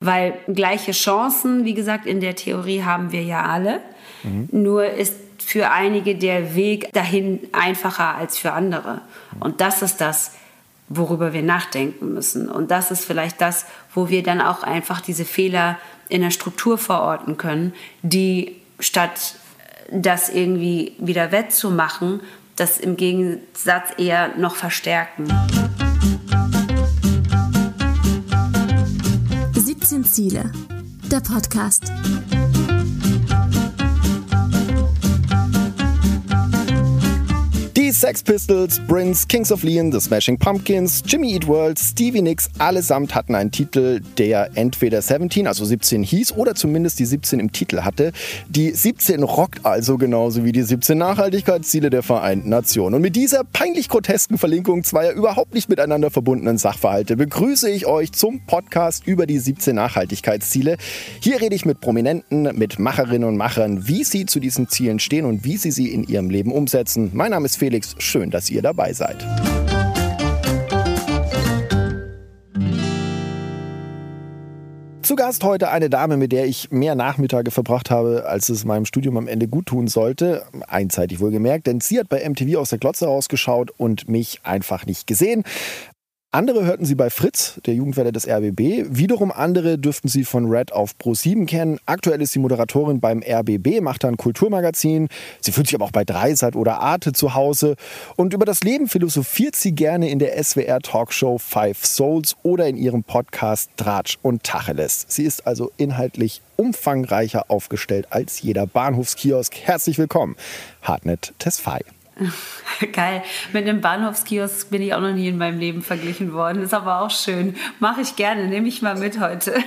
Weil gleiche Chancen, wie gesagt, in der Theorie haben wir ja alle. Mhm. Nur ist für einige der Weg dahin einfacher als für andere. Und das ist das, worüber wir nachdenken müssen. Und das ist vielleicht das, wo wir dann auch einfach diese Fehler in der Struktur verorten können, die statt das irgendwie wieder wettzumachen, das im Gegensatz eher noch verstärken. 17 Ziele, der Podcast. Sex Pistols, Prince, Kings of Leon, The Smashing Pumpkins, Jimmy Eat World, Stevie Nicks, allesamt hatten einen Titel, der entweder 17, also 17 hieß, oder zumindest die 17 im Titel hatte. Die 17 rockt also genauso wie die 17 Nachhaltigkeitsziele der Vereinten Nationen. Und mit dieser peinlich grotesken Verlinkung zweier überhaupt nicht miteinander verbundenen Sachverhalte begrüße ich euch zum Podcast über die 17 Nachhaltigkeitsziele. Hier rede ich mit Prominenten, mit Macherinnen und Machern, wie sie zu diesen Zielen stehen und wie sie sie in ihrem Leben umsetzen. Mein Name ist Felix Felix, schön, dass ihr dabei seid. Zu Gast heute eine Dame, mit der ich mehr Nachmittage verbracht habe, als es meinem Studium am Ende gut tun sollte. Einseitig wohlgemerkt, denn sie hat bei MTV aus der Glotze rausgeschaut und mich einfach nicht gesehen. Andere hörten sie bei Fritz, der Jugendwelle des RBB. Wiederum andere dürften sie von Red auf Pro7 kennen. Aktuell ist sie Moderatorin beim RBB, macht ein Kulturmagazin. Sie fühlt sich aber auch bei Dreisat oder Arte zu Hause. Und über das Leben philosophiert sie gerne in der SWR-Talkshow Five Souls oder in ihrem Podcast Dratsch und Tacheles. Sie ist also inhaltlich umfangreicher aufgestellt als jeder Bahnhofskiosk. Herzlich willkommen, Hartnett Tesfaye. Geil. Mit einem Bahnhofskiosk bin ich auch noch nie in meinem Leben verglichen worden. Ist aber auch schön. Mache ich gerne. Nehme ich mal mit heute. Äh,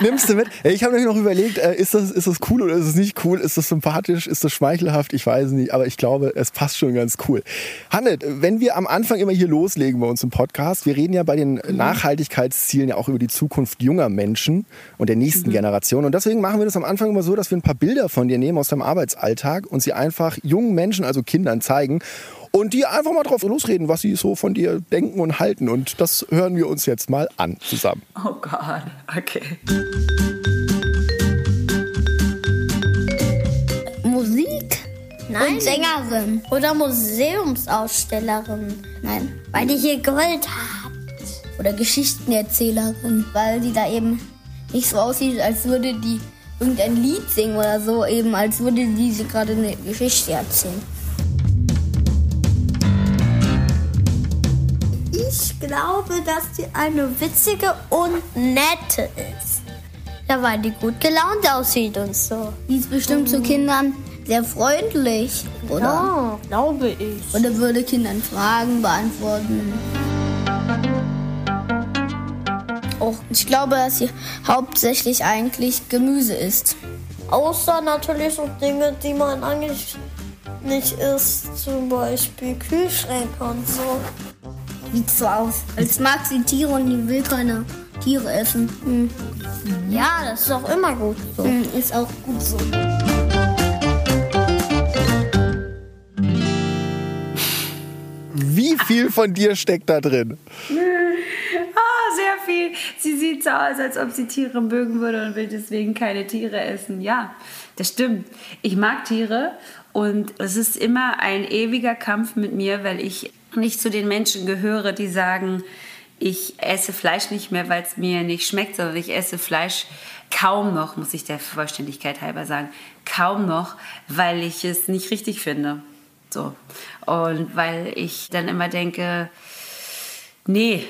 nimmst du mit? Ich habe nämlich noch überlegt, äh, ist das, ist das cool oder ist es nicht cool? Ist das sympathisch? Ist das schmeichelhaft? Ich weiß nicht. Aber ich glaube, es passt schon ganz cool. Hannet, wenn wir am Anfang immer hier loslegen bei uns im Podcast, wir reden ja bei den mhm. Nachhaltigkeitszielen ja auch über die Zukunft junger Menschen und der nächsten mhm. Generation. Und deswegen machen wir das am Anfang immer so, dass wir ein paar Bilder von dir nehmen aus deinem Arbeitsalltag und sie einfach jungen Menschen, also Kindern, zeigen und die einfach mal drauf losreden, was sie so von dir denken und halten. Und das hören wir uns jetzt mal an zusammen. Oh Gott, okay. Musik? Nein. Und Sängerin. Oder Museumsausstellerin. Nein. Weil die hier Gold hat. Oder Geschichtenerzählerin. Weil sie da eben nicht so aussieht, als würde die irgendein Lied singen oder so, eben als würde die gerade eine Geschichte erzählen. Ich glaube, dass sie eine witzige und nette ist. Ja, weil die gut gelaunt aussieht und so. Die ist bestimmt mhm. zu Kindern sehr freundlich, oder? Ja, glaube ich. Oder würde Kindern Fragen beantworten. Oh, ich glaube, dass sie hauptsächlich eigentlich Gemüse isst. Außer natürlich so Dinge, die man eigentlich nicht isst, zum Beispiel Kühlschränke und so. Sieht so aus. Als mag sie Tiere und die will keine Tiere essen. Hm. Ja, das ist auch immer gut so. Hm, ist auch gut so. Wie viel von dir steckt da drin? Ah, sehr viel. Sie sieht so aus, als ob sie Tiere mögen würde und will deswegen keine Tiere essen. Ja, das stimmt. Ich mag Tiere und es ist immer ein ewiger Kampf mit mir, weil ich nicht zu den Menschen gehöre, die sagen, ich esse Fleisch nicht mehr, weil es mir nicht schmeckt, sondern ich esse Fleisch kaum noch, muss ich der Vollständigkeit halber sagen, kaum noch, weil ich es nicht richtig finde. So. Und weil ich dann immer denke, nee,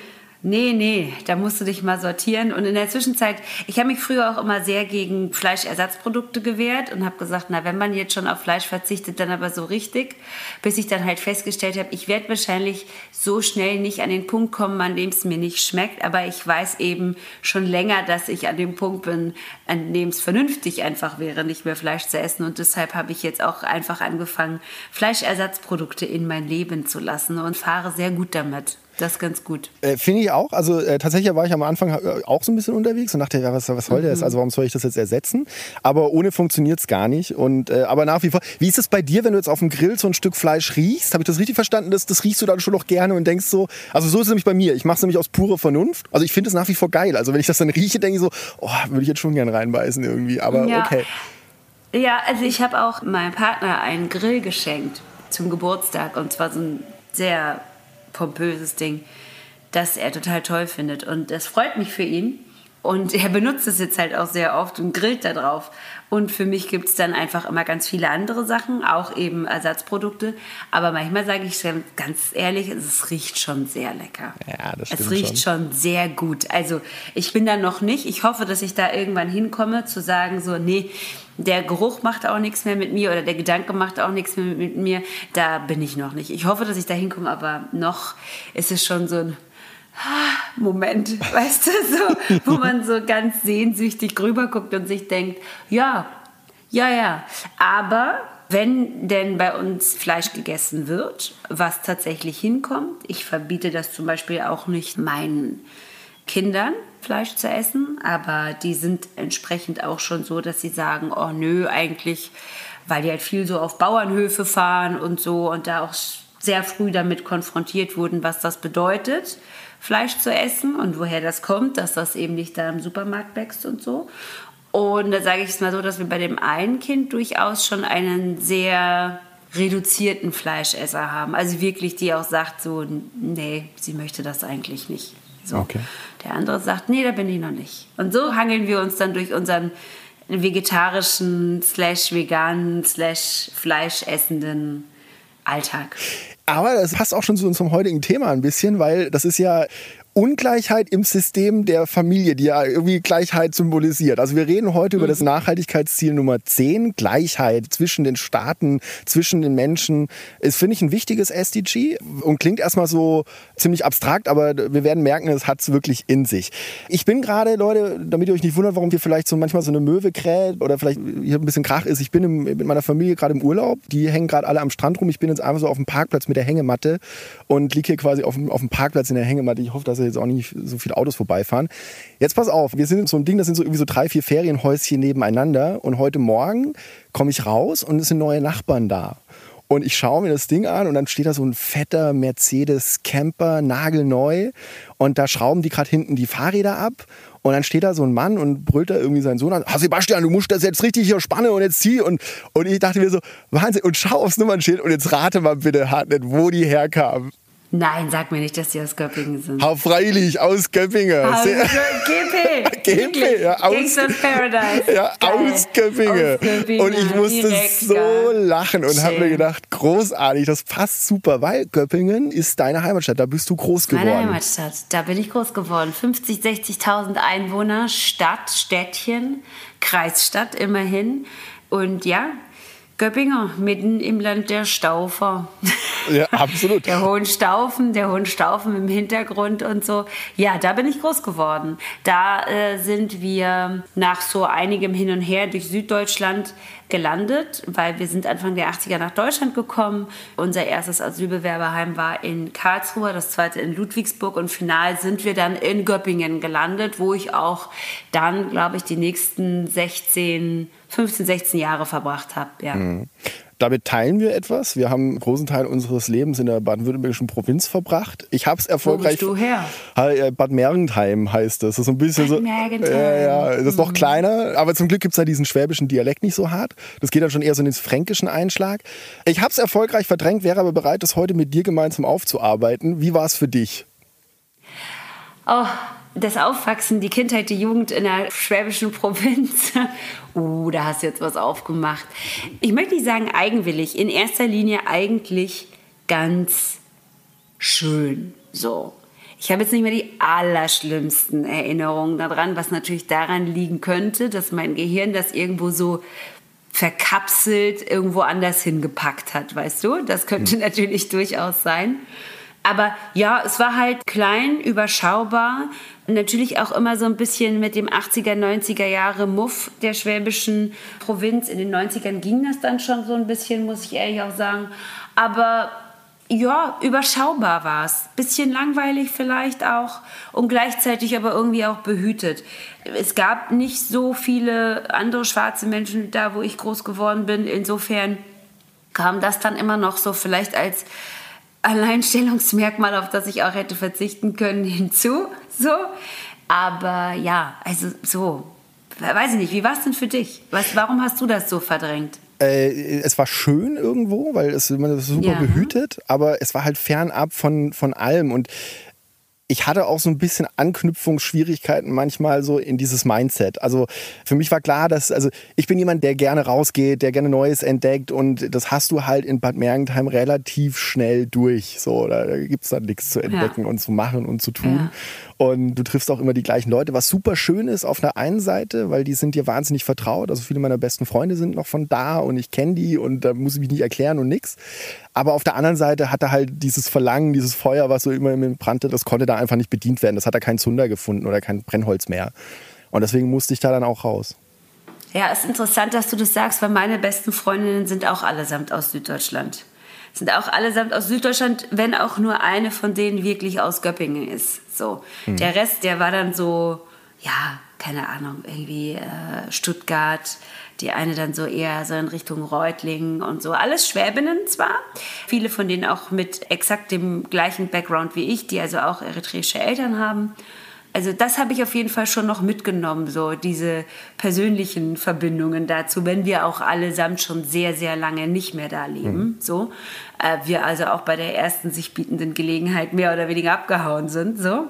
Nee, nee, da musst du dich mal sortieren. Und in der Zwischenzeit, ich habe mich früher auch immer sehr gegen Fleischersatzprodukte gewehrt und habe gesagt, na, wenn man jetzt schon auf Fleisch verzichtet, dann aber so richtig. Bis ich dann halt festgestellt habe, ich werde wahrscheinlich so schnell nicht an den Punkt kommen, an dem es mir nicht schmeckt. Aber ich weiß eben schon länger, dass ich an dem Punkt bin, an dem es vernünftig einfach wäre, nicht mehr Fleisch zu essen. Und deshalb habe ich jetzt auch einfach angefangen, Fleischersatzprodukte in mein Leben zu lassen und fahre sehr gut damit. Das ist ganz gut. Äh, Finde ich auch. Also äh, tatsächlich war ich am Anfang äh, auch so ein bisschen unterwegs und dachte, ja, was, was soll das? Also warum soll ich das jetzt ersetzen? Aber ohne funktioniert es gar nicht. Und, äh, aber nach wie vor, wie ist es bei dir, wenn du jetzt auf dem Grill so ein Stück Fleisch riechst? Habe ich das richtig verstanden? Das, das riechst du dann schon noch gerne und denkst so, also so ist es nämlich bei mir. Ich mache es nämlich aus purer Vernunft. Also ich finde es nach wie vor geil. Also wenn ich das dann rieche, denke ich so, oh, würde ich jetzt schon gern reinbeißen irgendwie. Aber Ja. okay. Ja, also ich habe auch meinem Partner einen Grill geschenkt zum Geburtstag und zwar so ein sehr pompöses Ding, das er total toll findet. Und das freut mich für ihn. Und er benutzt es jetzt halt auch sehr oft und grillt da drauf und für mich gibt es dann einfach immer ganz viele andere Sachen, auch eben Ersatzprodukte, aber manchmal sage ich schon ganz ehrlich, es riecht schon sehr lecker. Ja, das Es stimmt riecht schon sehr gut. Also ich bin da noch nicht. Ich hoffe, dass ich da irgendwann hinkomme, zu sagen, so, nee, der Geruch macht auch nichts mehr mit mir oder der Gedanke macht auch nichts mehr mit mir. Da bin ich noch nicht. Ich hoffe, dass ich da hinkomme, aber noch ist es schon so ein Moment, weißt du, so, wo man so ganz sehnsüchtig rüber guckt und sich denkt, ja, ja, ja. Aber wenn denn bei uns Fleisch gegessen wird, was tatsächlich hinkommt, ich verbiete das zum Beispiel auch nicht meinen Kindern, Fleisch zu essen, aber die sind entsprechend auch schon so, dass sie sagen, oh nö, eigentlich, weil die halt viel so auf Bauernhöfe fahren und so und da auch sehr früh damit konfrontiert wurden, was das bedeutet, Fleisch zu essen und woher das kommt, dass das eben nicht da im Supermarkt wächst und so. Und da sage ich es mal so, dass wir bei dem einen Kind durchaus schon einen sehr reduzierten Fleischesser haben. Also wirklich, die auch sagt so, nee, sie möchte das eigentlich nicht. So. Okay. Der andere sagt, nee, da bin ich noch nicht. Und so hangeln wir uns dann durch unseren vegetarischen, slash veganen, slash fleischessenden Alltag. Aber das passt auch schon zu unserem heutigen Thema ein bisschen, weil das ist ja Ungleichheit im System der Familie, die ja irgendwie Gleichheit symbolisiert. Also wir reden heute über das Nachhaltigkeitsziel Nummer 10, Gleichheit zwischen den Staaten, zwischen den Menschen. Ist, finde ich, ein wichtiges SDG und klingt erstmal so ziemlich abstrakt, aber wir werden merken, es hat es wirklich in sich. Ich bin gerade, Leute, damit ihr euch nicht wundert, warum hier vielleicht so manchmal so eine Möwe kräht oder vielleicht hier ein bisschen Krach ist, ich bin im, mit meiner Familie gerade im Urlaub. Die hängen gerade alle am Strand rum. Ich bin jetzt einfach so auf dem Parkplatz mit der Hängematte und liege hier quasi auf dem, auf dem Parkplatz in der Hängematte. Ich hoffe, dass jetzt auch nicht so viele Autos vorbeifahren. Jetzt pass auf, wir sind so ein Ding, das sind so irgendwie so drei, vier Ferienhäuschen nebeneinander und heute Morgen komme ich raus und es sind neue Nachbarn da. Und ich schaue mir das Ding an und dann steht da so ein fetter Mercedes Camper, nagelneu. Und da schrauben die gerade hinten die Fahrräder ab. Und dann steht da so ein Mann und brüllt da irgendwie seinen Sohn an. Ah, Sebastian, du musst das jetzt richtig hier spannen und jetzt zieh. Und, und ich dachte mir so, Wahnsinn. Und schau aufs Nummernschild und jetzt rate mal bitte, Hartnett, wo die herkamen. Nein, sag mir nicht, dass die aus Göppingen sind. Hau freilich, aus Göppingen. Sehr- GP. GP, ja, aus- Gangsters Paradise. Ja, Geil. aus Göppingen. Aus Göppingen, Und ich musste direkt so da. lachen und habe mir gedacht, großartig, das passt super, weil Göppingen ist deine Heimatstadt, da bist du groß geworden. Meine Heimatstadt, da bin ich groß geworden. 50, 60.000 Einwohner, Stadt, Städtchen, Kreisstadt immerhin. Und ja, Göppingen, mitten im Land der Staufer. Ja, absolut. Der Hohenstaufen, der Hohenstaufen im Hintergrund und so. Ja, da bin ich groß geworden. Da äh, sind wir nach so einigem Hin und Her durch Süddeutschland gelandet, weil wir sind Anfang der 80er nach Deutschland gekommen. Unser erstes Asylbewerberheim war in Karlsruhe, das zweite in Ludwigsburg und final sind wir dann in Göppingen gelandet, wo ich auch dann, glaube ich, die nächsten 16, 15, 16 Jahre verbracht habe. Ja. Damit teilen wir etwas. Wir haben einen großen Teil unseres Lebens in der baden-württembergischen Provinz verbracht. Ich habe es erfolgreich. bist du her? Äh, Bad Mergentheim heißt das. Das ist so ein bisschen Bad so. Mergentheim. Mhm. Ja, das ist noch kleiner, aber zum Glück gibt es da diesen schwäbischen Dialekt nicht so hart. Das geht dann schon eher so in den fränkischen Einschlag. Ich habe es erfolgreich verdrängt, wäre aber bereit, das heute mit dir gemeinsam aufzuarbeiten. Wie war es für dich? Oh, das Aufwachsen, die Kindheit, die Jugend in der schwäbischen Provinz. Uh, da hast du jetzt was aufgemacht. Ich möchte nicht sagen eigenwillig, in erster Linie eigentlich ganz schön. So. Ich habe jetzt nicht mehr die allerschlimmsten Erinnerungen daran, was natürlich daran liegen könnte, dass mein Gehirn das irgendwo so verkapselt irgendwo anders hingepackt hat, weißt du? Das könnte natürlich durchaus sein. Aber ja, es war halt klein, überschaubar. Natürlich auch immer so ein bisschen mit dem 80er, 90er Jahre Muff der schwäbischen Provinz. In den 90ern ging das dann schon so ein bisschen, muss ich ehrlich auch sagen. Aber ja, überschaubar war es. Bisschen langweilig vielleicht auch und gleichzeitig aber irgendwie auch behütet. Es gab nicht so viele andere schwarze Menschen da, wo ich groß geworden bin. Insofern kam das dann immer noch so vielleicht als Alleinstellungsmerkmal, auf das ich auch hätte verzichten können, hinzu. So. Aber ja, also so. Weiß ich nicht, wie war es denn für dich? Was, warum hast du das so verdrängt? Äh, es war schön irgendwo, weil es man ist super ja. behütet, aber es war halt fernab von, von allem. Und ich hatte auch so ein bisschen Anknüpfungsschwierigkeiten manchmal so in dieses Mindset. Also für mich war klar, dass, also ich bin jemand, der gerne rausgeht, der gerne Neues entdeckt und das hast du halt in Bad Mergentheim relativ schnell durch. So, da gibt es dann nichts zu entdecken ja. und zu machen und zu tun. Ja. Und du triffst auch immer die gleichen Leute, was super schön ist auf der einen Seite, weil die sind dir wahnsinnig vertraut. Also viele meiner besten Freunde sind noch von da und ich kenne die und da muss ich mich nicht erklären und nix. Aber auf der anderen Seite hat er halt dieses Verlangen, dieses Feuer, was so immer mir brannte, das konnte da einfach nicht bedient werden. Das hat er keinen Zunder gefunden oder kein Brennholz mehr. Und deswegen musste ich da dann auch raus. Ja, ist interessant, dass du das sagst, weil meine besten Freundinnen sind auch allesamt aus Süddeutschland sind auch allesamt aus Süddeutschland, wenn auch nur eine von denen wirklich aus Göppingen ist. So. Mhm. Der Rest, der war dann so, ja, keine Ahnung, irgendwie äh, Stuttgart, die eine dann so eher so in Richtung Reutlingen und so. Alles Schwäbinnen zwar, viele von denen auch mit exakt dem gleichen Background wie ich, die also auch eritreische Eltern haben also das habe ich auf jeden Fall schon noch mitgenommen, so diese persönlichen Verbindungen dazu, wenn wir auch allesamt schon sehr, sehr lange nicht mehr da leben. Mhm. So. Äh, wir also auch bei der ersten sich bietenden Gelegenheit mehr oder weniger abgehauen sind. So.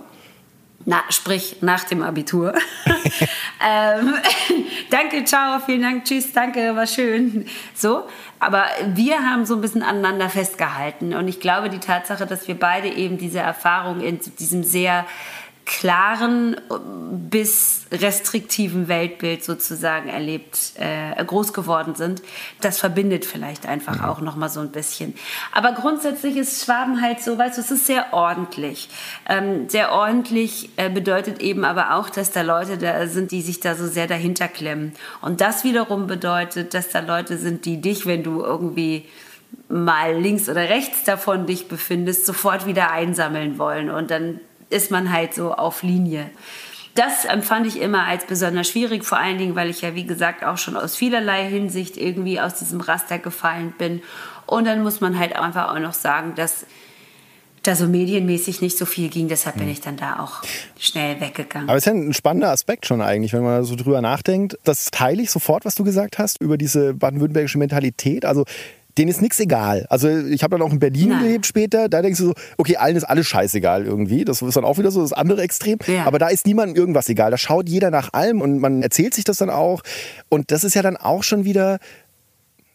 Na, sprich nach dem Abitur. ähm, danke, ciao, vielen Dank, tschüss, danke, war schön. So, aber wir haben so ein bisschen aneinander festgehalten und ich glaube, die Tatsache, dass wir beide eben diese Erfahrung in diesem sehr klaren bis restriktiven Weltbild sozusagen erlebt, äh, groß geworden sind. Das verbindet vielleicht einfach mhm. auch noch mal so ein bisschen. Aber grundsätzlich ist Schwaben halt so, weißt du, es ist sehr ordentlich. Ähm, sehr ordentlich äh, bedeutet eben aber auch, dass da Leute da sind, die sich da so sehr dahinter klemmen. Und das wiederum bedeutet, dass da Leute sind, die dich, wenn du irgendwie mal links oder rechts davon dich befindest, sofort wieder einsammeln wollen und dann ist man halt so auf Linie. Das empfand ich immer als besonders schwierig, vor allen Dingen, weil ich ja, wie gesagt, auch schon aus vielerlei Hinsicht irgendwie aus diesem Raster gefallen bin. Und dann muss man halt einfach auch noch sagen, dass da so medienmäßig nicht so viel ging, deshalb bin hm. ich dann da auch schnell weggegangen. Aber es ist ja ein spannender Aspekt schon eigentlich, wenn man so drüber nachdenkt. Das teile ich sofort, was du gesagt hast, über diese baden-württembergische Mentalität. Also denen ist nichts egal. Also ich habe dann auch in Berlin Nein. gelebt später, da denkst du so, okay, allen ist alles scheißegal irgendwie. Das ist dann auch wieder so das andere Extrem. Ja. Aber da ist niemandem irgendwas egal. Da schaut jeder nach allem und man erzählt sich das dann auch. Und das ist ja dann auch schon wieder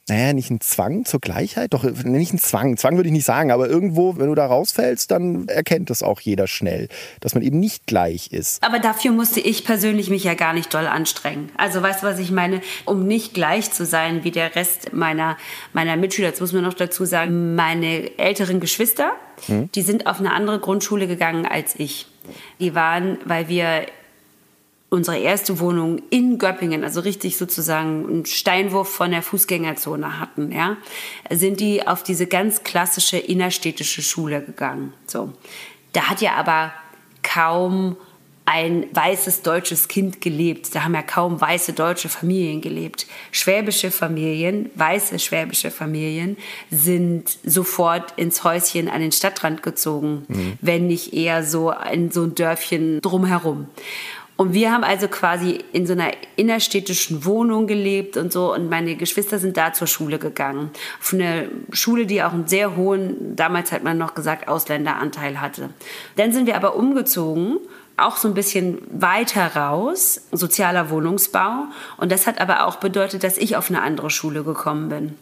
naja, nicht ein Zwang zur Gleichheit, doch nicht ein Zwang. Zwang würde ich nicht sagen, aber irgendwo, wenn du da rausfällst, dann erkennt das auch jeder schnell, dass man eben nicht gleich ist. Aber dafür musste ich persönlich mich ja gar nicht doll anstrengen. Also weißt du, was ich meine? Um nicht gleich zu sein wie der Rest meiner, meiner Mitschüler, jetzt muss man noch dazu sagen, meine älteren Geschwister, hm. die sind auf eine andere Grundschule gegangen als ich. Die waren, weil wir unsere erste Wohnung in Göppingen, also richtig sozusagen einen Steinwurf von der Fußgängerzone hatten, ja, sind die auf diese ganz klassische innerstädtische Schule gegangen. So. Da hat ja aber kaum ein weißes deutsches Kind gelebt. Da haben ja kaum weiße deutsche Familien gelebt. Schwäbische Familien, weiße schwäbische Familien sind sofort ins Häuschen an den Stadtrand gezogen, mhm. wenn nicht eher so in so ein Dörfchen drumherum. Und wir haben also quasi in so einer innerstädtischen Wohnung gelebt und so. Und meine Geschwister sind da zur Schule gegangen. Auf eine Schule, die auch einen sehr hohen, damals hat man noch gesagt, Ausländeranteil hatte. Dann sind wir aber umgezogen auch so ein bisschen weiter raus, sozialer Wohnungsbau. Und das hat aber auch bedeutet, dass ich auf eine andere Schule gekommen bin.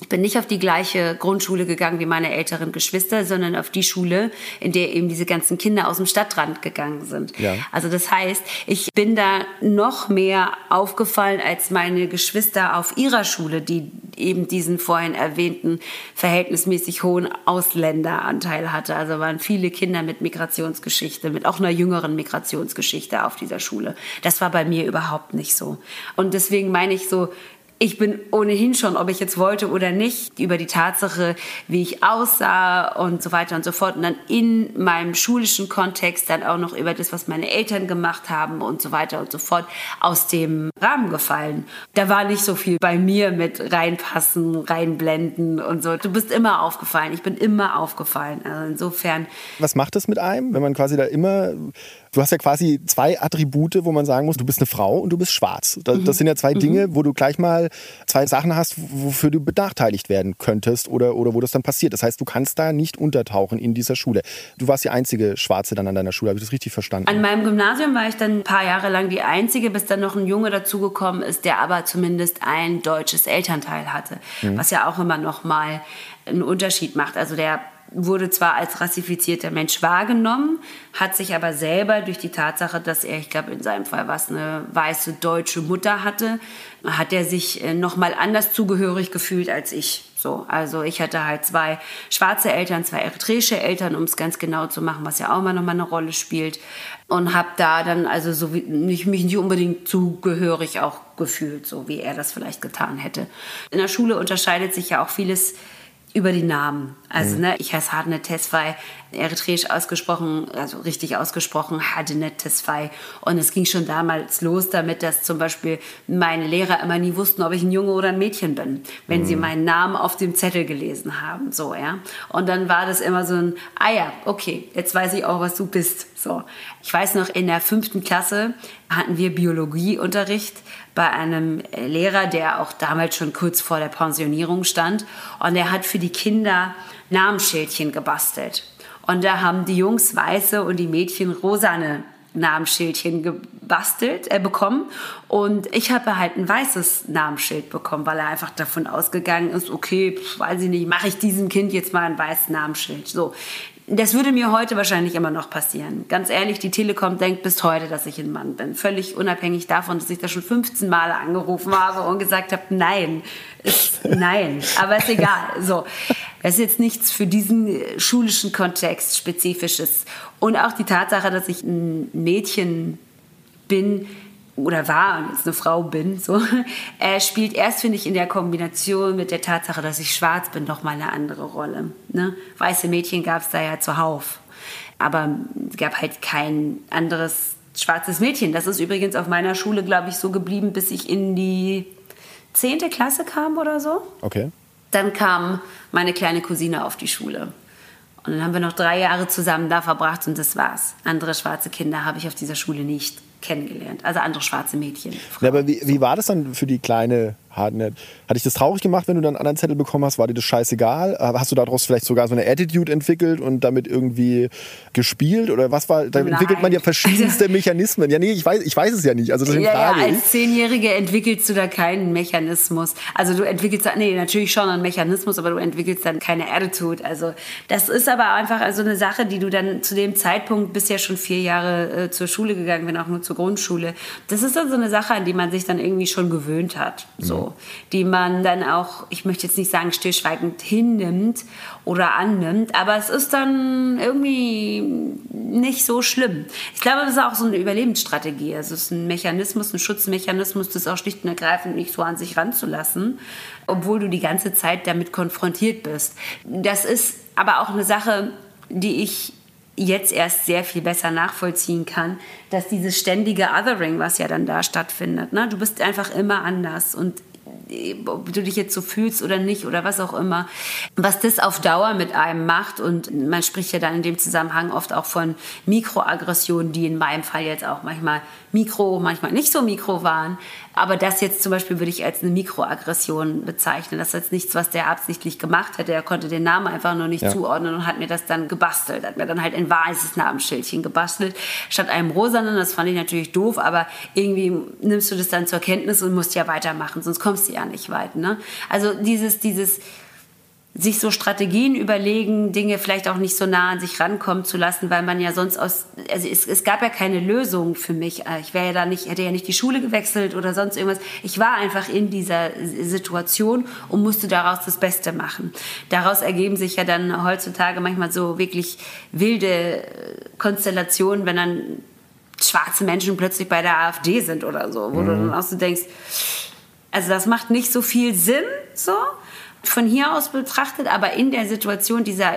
Ich bin nicht auf die gleiche Grundschule gegangen wie meine älteren Geschwister, sondern auf die Schule, in der eben diese ganzen Kinder aus dem Stadtrand gegangen sind. Ja. Also das heißt, ich bin da noch mehr aufgefallen als meine Geschwister auf ihrer Schule, die eben diesen vorhin erwähnten verhältnismäßig hohen Ausländeranteil hatte. Also waren viele Kinder mit Migrationsgeschichte, mit auch einer jüngeren Migrationsgeschichte auf dieser Schule. Das war bei mir überhaupt nicht so. Und deswegen meine ich so, ich bin ohnehin schon, ob ich jetzt wollte oder nicht, über die Tatsache, wie ich aussah und so weiter und so fort. Und dann in meinem schulischen Kontext dann auch noch über das, was meine Eltern gemacht haben und so weiter und so fort, aus dem Rahmen gefallen. Da war nicht so viel bei mir mit reinpassen, reinblenden und so. Du bist immer aufgefallen. Ich bin immer aufgefallen. Also insofern. Was macht das mit einem, wenn man quasi da immer du hast ja quasi zwei Attribute, wo man sagen muss, du bist eine Frau und du bist schwarz. Das, mhm. das sind ja zwei mhm. Dinge, wo du gleich mal zwei Sachen hast, wofür du benachteiligt werden könntest oder, oder wo das dann passiert. Das heißt, du kannst da nicht untertauchen in dieser Schule. Du warst die einzige Schwarze dann an deiner Schule, habe ich das richtig verstanden? An meinem Gymnasium war ich dann ein paar Jahre lang die einzige, bis dann noch ein Junge dazugekommen ist, der aber zumindest ein deutsches Elternteil hatte, mhm. was ja auch immer noch mal einen Unterschied macht. Also der wurde zwar als rassifizierter Mensch wahrgenommen, hat sich aber selber durch die Tatsache, dass er, ich glaube in seinem Fall was eine weiße deutsche Mutter hatte, hat er sich äh, noch mal anders zugehörig gefühlt als ich. So, also ich hatte halt zwei schwarze Eltern, zwei eritreische Eltern, um es ganz genau zu machen, was ja auch mal eine Rolle spielt, und habe da dann also so nicht, mich nicht unbedingt zugehörig auch gefühlt, so wie er das vielleicht getan hätte. In der Schule unterscheidet sich ja auch vieles über die Namen. Also, mhm. ne, ich heiße Hadnet Tesfai, eritreisch ausgesprochen, also richtig ausgesprochen, Hadnet Tesfai. Und es ging schon damals los damit, dass zum Beispiel meine Lehrer immer nie wussten, ob ich ein Junge oder ein Mädchen bin, wenn mhm. sie meinen Namen auf dem Zettel gelesen haben, so, ja. Und dann war das immer so ein, ah ja, okay, jetzt weiß ich auch, was du bist, so. Ich weiß noch, in der fünften Klasse hatten wir Biologieunterricht bei einem Lehrer, der auch damals schon kurz vor der Pensionierung stand. Und er hat für die Kinder Namensschildchen gebastelt. Und da haben die Jungs weiße und die Mädchen rosane Namensschildchen gebastelt, äh, bekommen. Und ich habe halt ein weißes Namensschild bekommen, weil er einfach davon ausgegangen ist, okay, weiß ich nicht, mache ich diesem Kind jetzt mal ein weißes Namensschild. So, das würde mir heute wahrscheinlich immer noch passieren. Ganz ehrlich, die Telekom denkt bis heute, dass ich ein Mann bin. Völlig unabhängig davon, dass ich da schon 15 Mal angerufen habe und gesagt habe, nein, ist, nein. Aber ist egal. So. Das ist jetzt nichts für diesen schulischen Kontext spezifisches. Und auch die Tatsache, dass ich ein Mädchen bin, oder war und jetzt eine Frau bin, so, äh, spielt erst, finde ich, in der Kombination mit der Tatsache, dass ich schwarz bin, noch mal eine andere Rolle. Ne? Weiße Mädchen gab es da ja zuhauf. Aber es gab halt kein anderes schwarzes Mädchen. Das ist übrigens auf meiner Schule, glaube ich, so geblieben, bis ich in die zehnte Klasse kam oder so. Okay. Dann kam meine kleine Cousine auf die Schule. Und dann haben wir noch drei Jahre zusammen da verbracht und das war's. Andere schwarze Kinder habe ich auf dieser Schule nicht kennengelernt. Also andere schwarze Mädchen. Ja, aber wie, wie war das dann für die kleine Hardnet. Hat dich das traurig gemacht, wenn du dann einen anderen Zettel bekommen hast? War dir das scheißegal? Hast du daraus vielleicht sogar so eine Attitude entwickelt und damit irgendwie gespielt? Oder was war, da Nein. entwickelt man ja verschiedenste Mechanismen. Ja, nee, ich weiß, ich weiß es ja nicht. Also deswegen ja, ja, als Zehnjährige entwickelst du da keinen Mechanismus. Also du entwickelst nee, natürlich schon einen Mechanismus, aber du entwickelst dann keine Attitude. Also das ist aber einfach also eine Sache, die du dann zu dem Zeitpunkt, bist ja schon vier Jahre äh, zur Schule gegangen, wenn auch nur zur Grundschule. Das ist dann so eine Sache, an die man sich dann irgendwie schon gewöhnt hat. So die man dann auch, ich möchte jetzt nicht sagen stillschweigend hinnimmt oder annimmt, aber es ist dann irgendwie nicht so schlimm. Ich glaube, das ist auch so eine Überlebensstrategie. Also es ist ein Mechanismus, ein Schutzmechanismus, das auch schlicht und ergreifend nicht so an sich ranzulassen, obwohl du die ganze Zeit damit konfrontiert bist. Das ist aber auch eine Sache, die ich jetzt erst sehr viel besser nachvollziehen kann, dass dieses ständige Othering, was ja dann da stattfindet, ne? du bist einfach immer anders und ob du dich jetzt so fühlst oder nicht oder was auch immer, was das auf Dauer mit einem macht. Und man spricht ja dann in dem Zusammenhang oft auch von Mikroaggressionen, die in meinem Fall jetzt auch manchmal mikro, manchmal nicht so mikro waren. Aber das jetzt zum Beispiel würde ich als eine Mikroaggression bezeichnen. Das ist jetzt nichts, was der absichtlich gemacht hätte. Er konnte den Namen einfach nur nicht ja. zuordnen und hat mir das dann gebastelt. Hat mir dann halt ein weißes Namensschildchen gebastelt, statt einem rosanen. Das fand ich natürlich doof, aber irgendwie nimmst du das dann zur Kenntnis und musst ja weitermachen, sonst kommst du ja nicht weit. Ne? Also dieses, dieses sich so Strategien überlegen, Dinge vielleicht auch nicht so nah an sich rankommen zu lassen, weil man ja sonst aus, also es, es gab ja keine Lösung für mich. Äh, ich wäre ja da nicht, hätte ja nicht die Schule gewechselt oder sonst irgendwas. Ich war einfach in dieser Situation und musste daraus das Beste machen. Daraus ergeben sich ja dann heutzutage manchmal so wirklich wilde Konstellationen, wenn dann schwarze Menschen plötzlich bei der AfD sind oder so, wo mhm. du dann auch so denkst, Also das macht nicht so viel Sinn, so von hier aus betrachtet, aber in der Situation dieser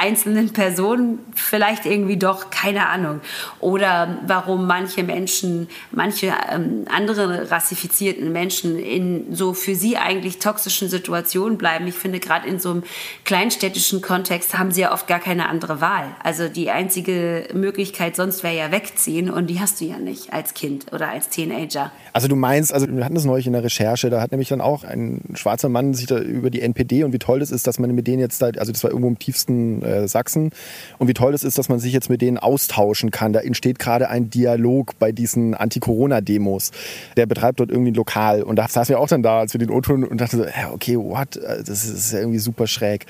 einzelnen Person vielleicht irgendwie doch, keine Ahnung. Oder warum manche Menschen, manche ähm, andere rassifizierten Menschen in so für sie eigentlich toxischen Situationen bleiben. Ich finde, gerade in so einem kleinstädtischen Kontext haben sie ja oft gar keine andere Wahl. Also die einzige Möglichkeit sonst wäre ja wegziehen und die hast du ja nicht als Kind oder als Teenager. Also du meinst, also wir hatten das neulich in der Recherche, da hat nämlich dann auch ein schwarzer Mann sich da über die NPD und wie toll das ist, dass man mit denen jetzt, da, also das war irgendwo im tiefsten äh, Sachsen, und wie toll das ist, dass man sich jetzt mit denen austauschen kann. Da entsteht gerade ein Dialog bei diesen Anti-Corona-Demos. Der betreibt dort irgendwie ein Lokal und da saßen wir auch dann da, als wir den O-Ton und dachten so, okay, what, das ist ja irgendwie super schräg.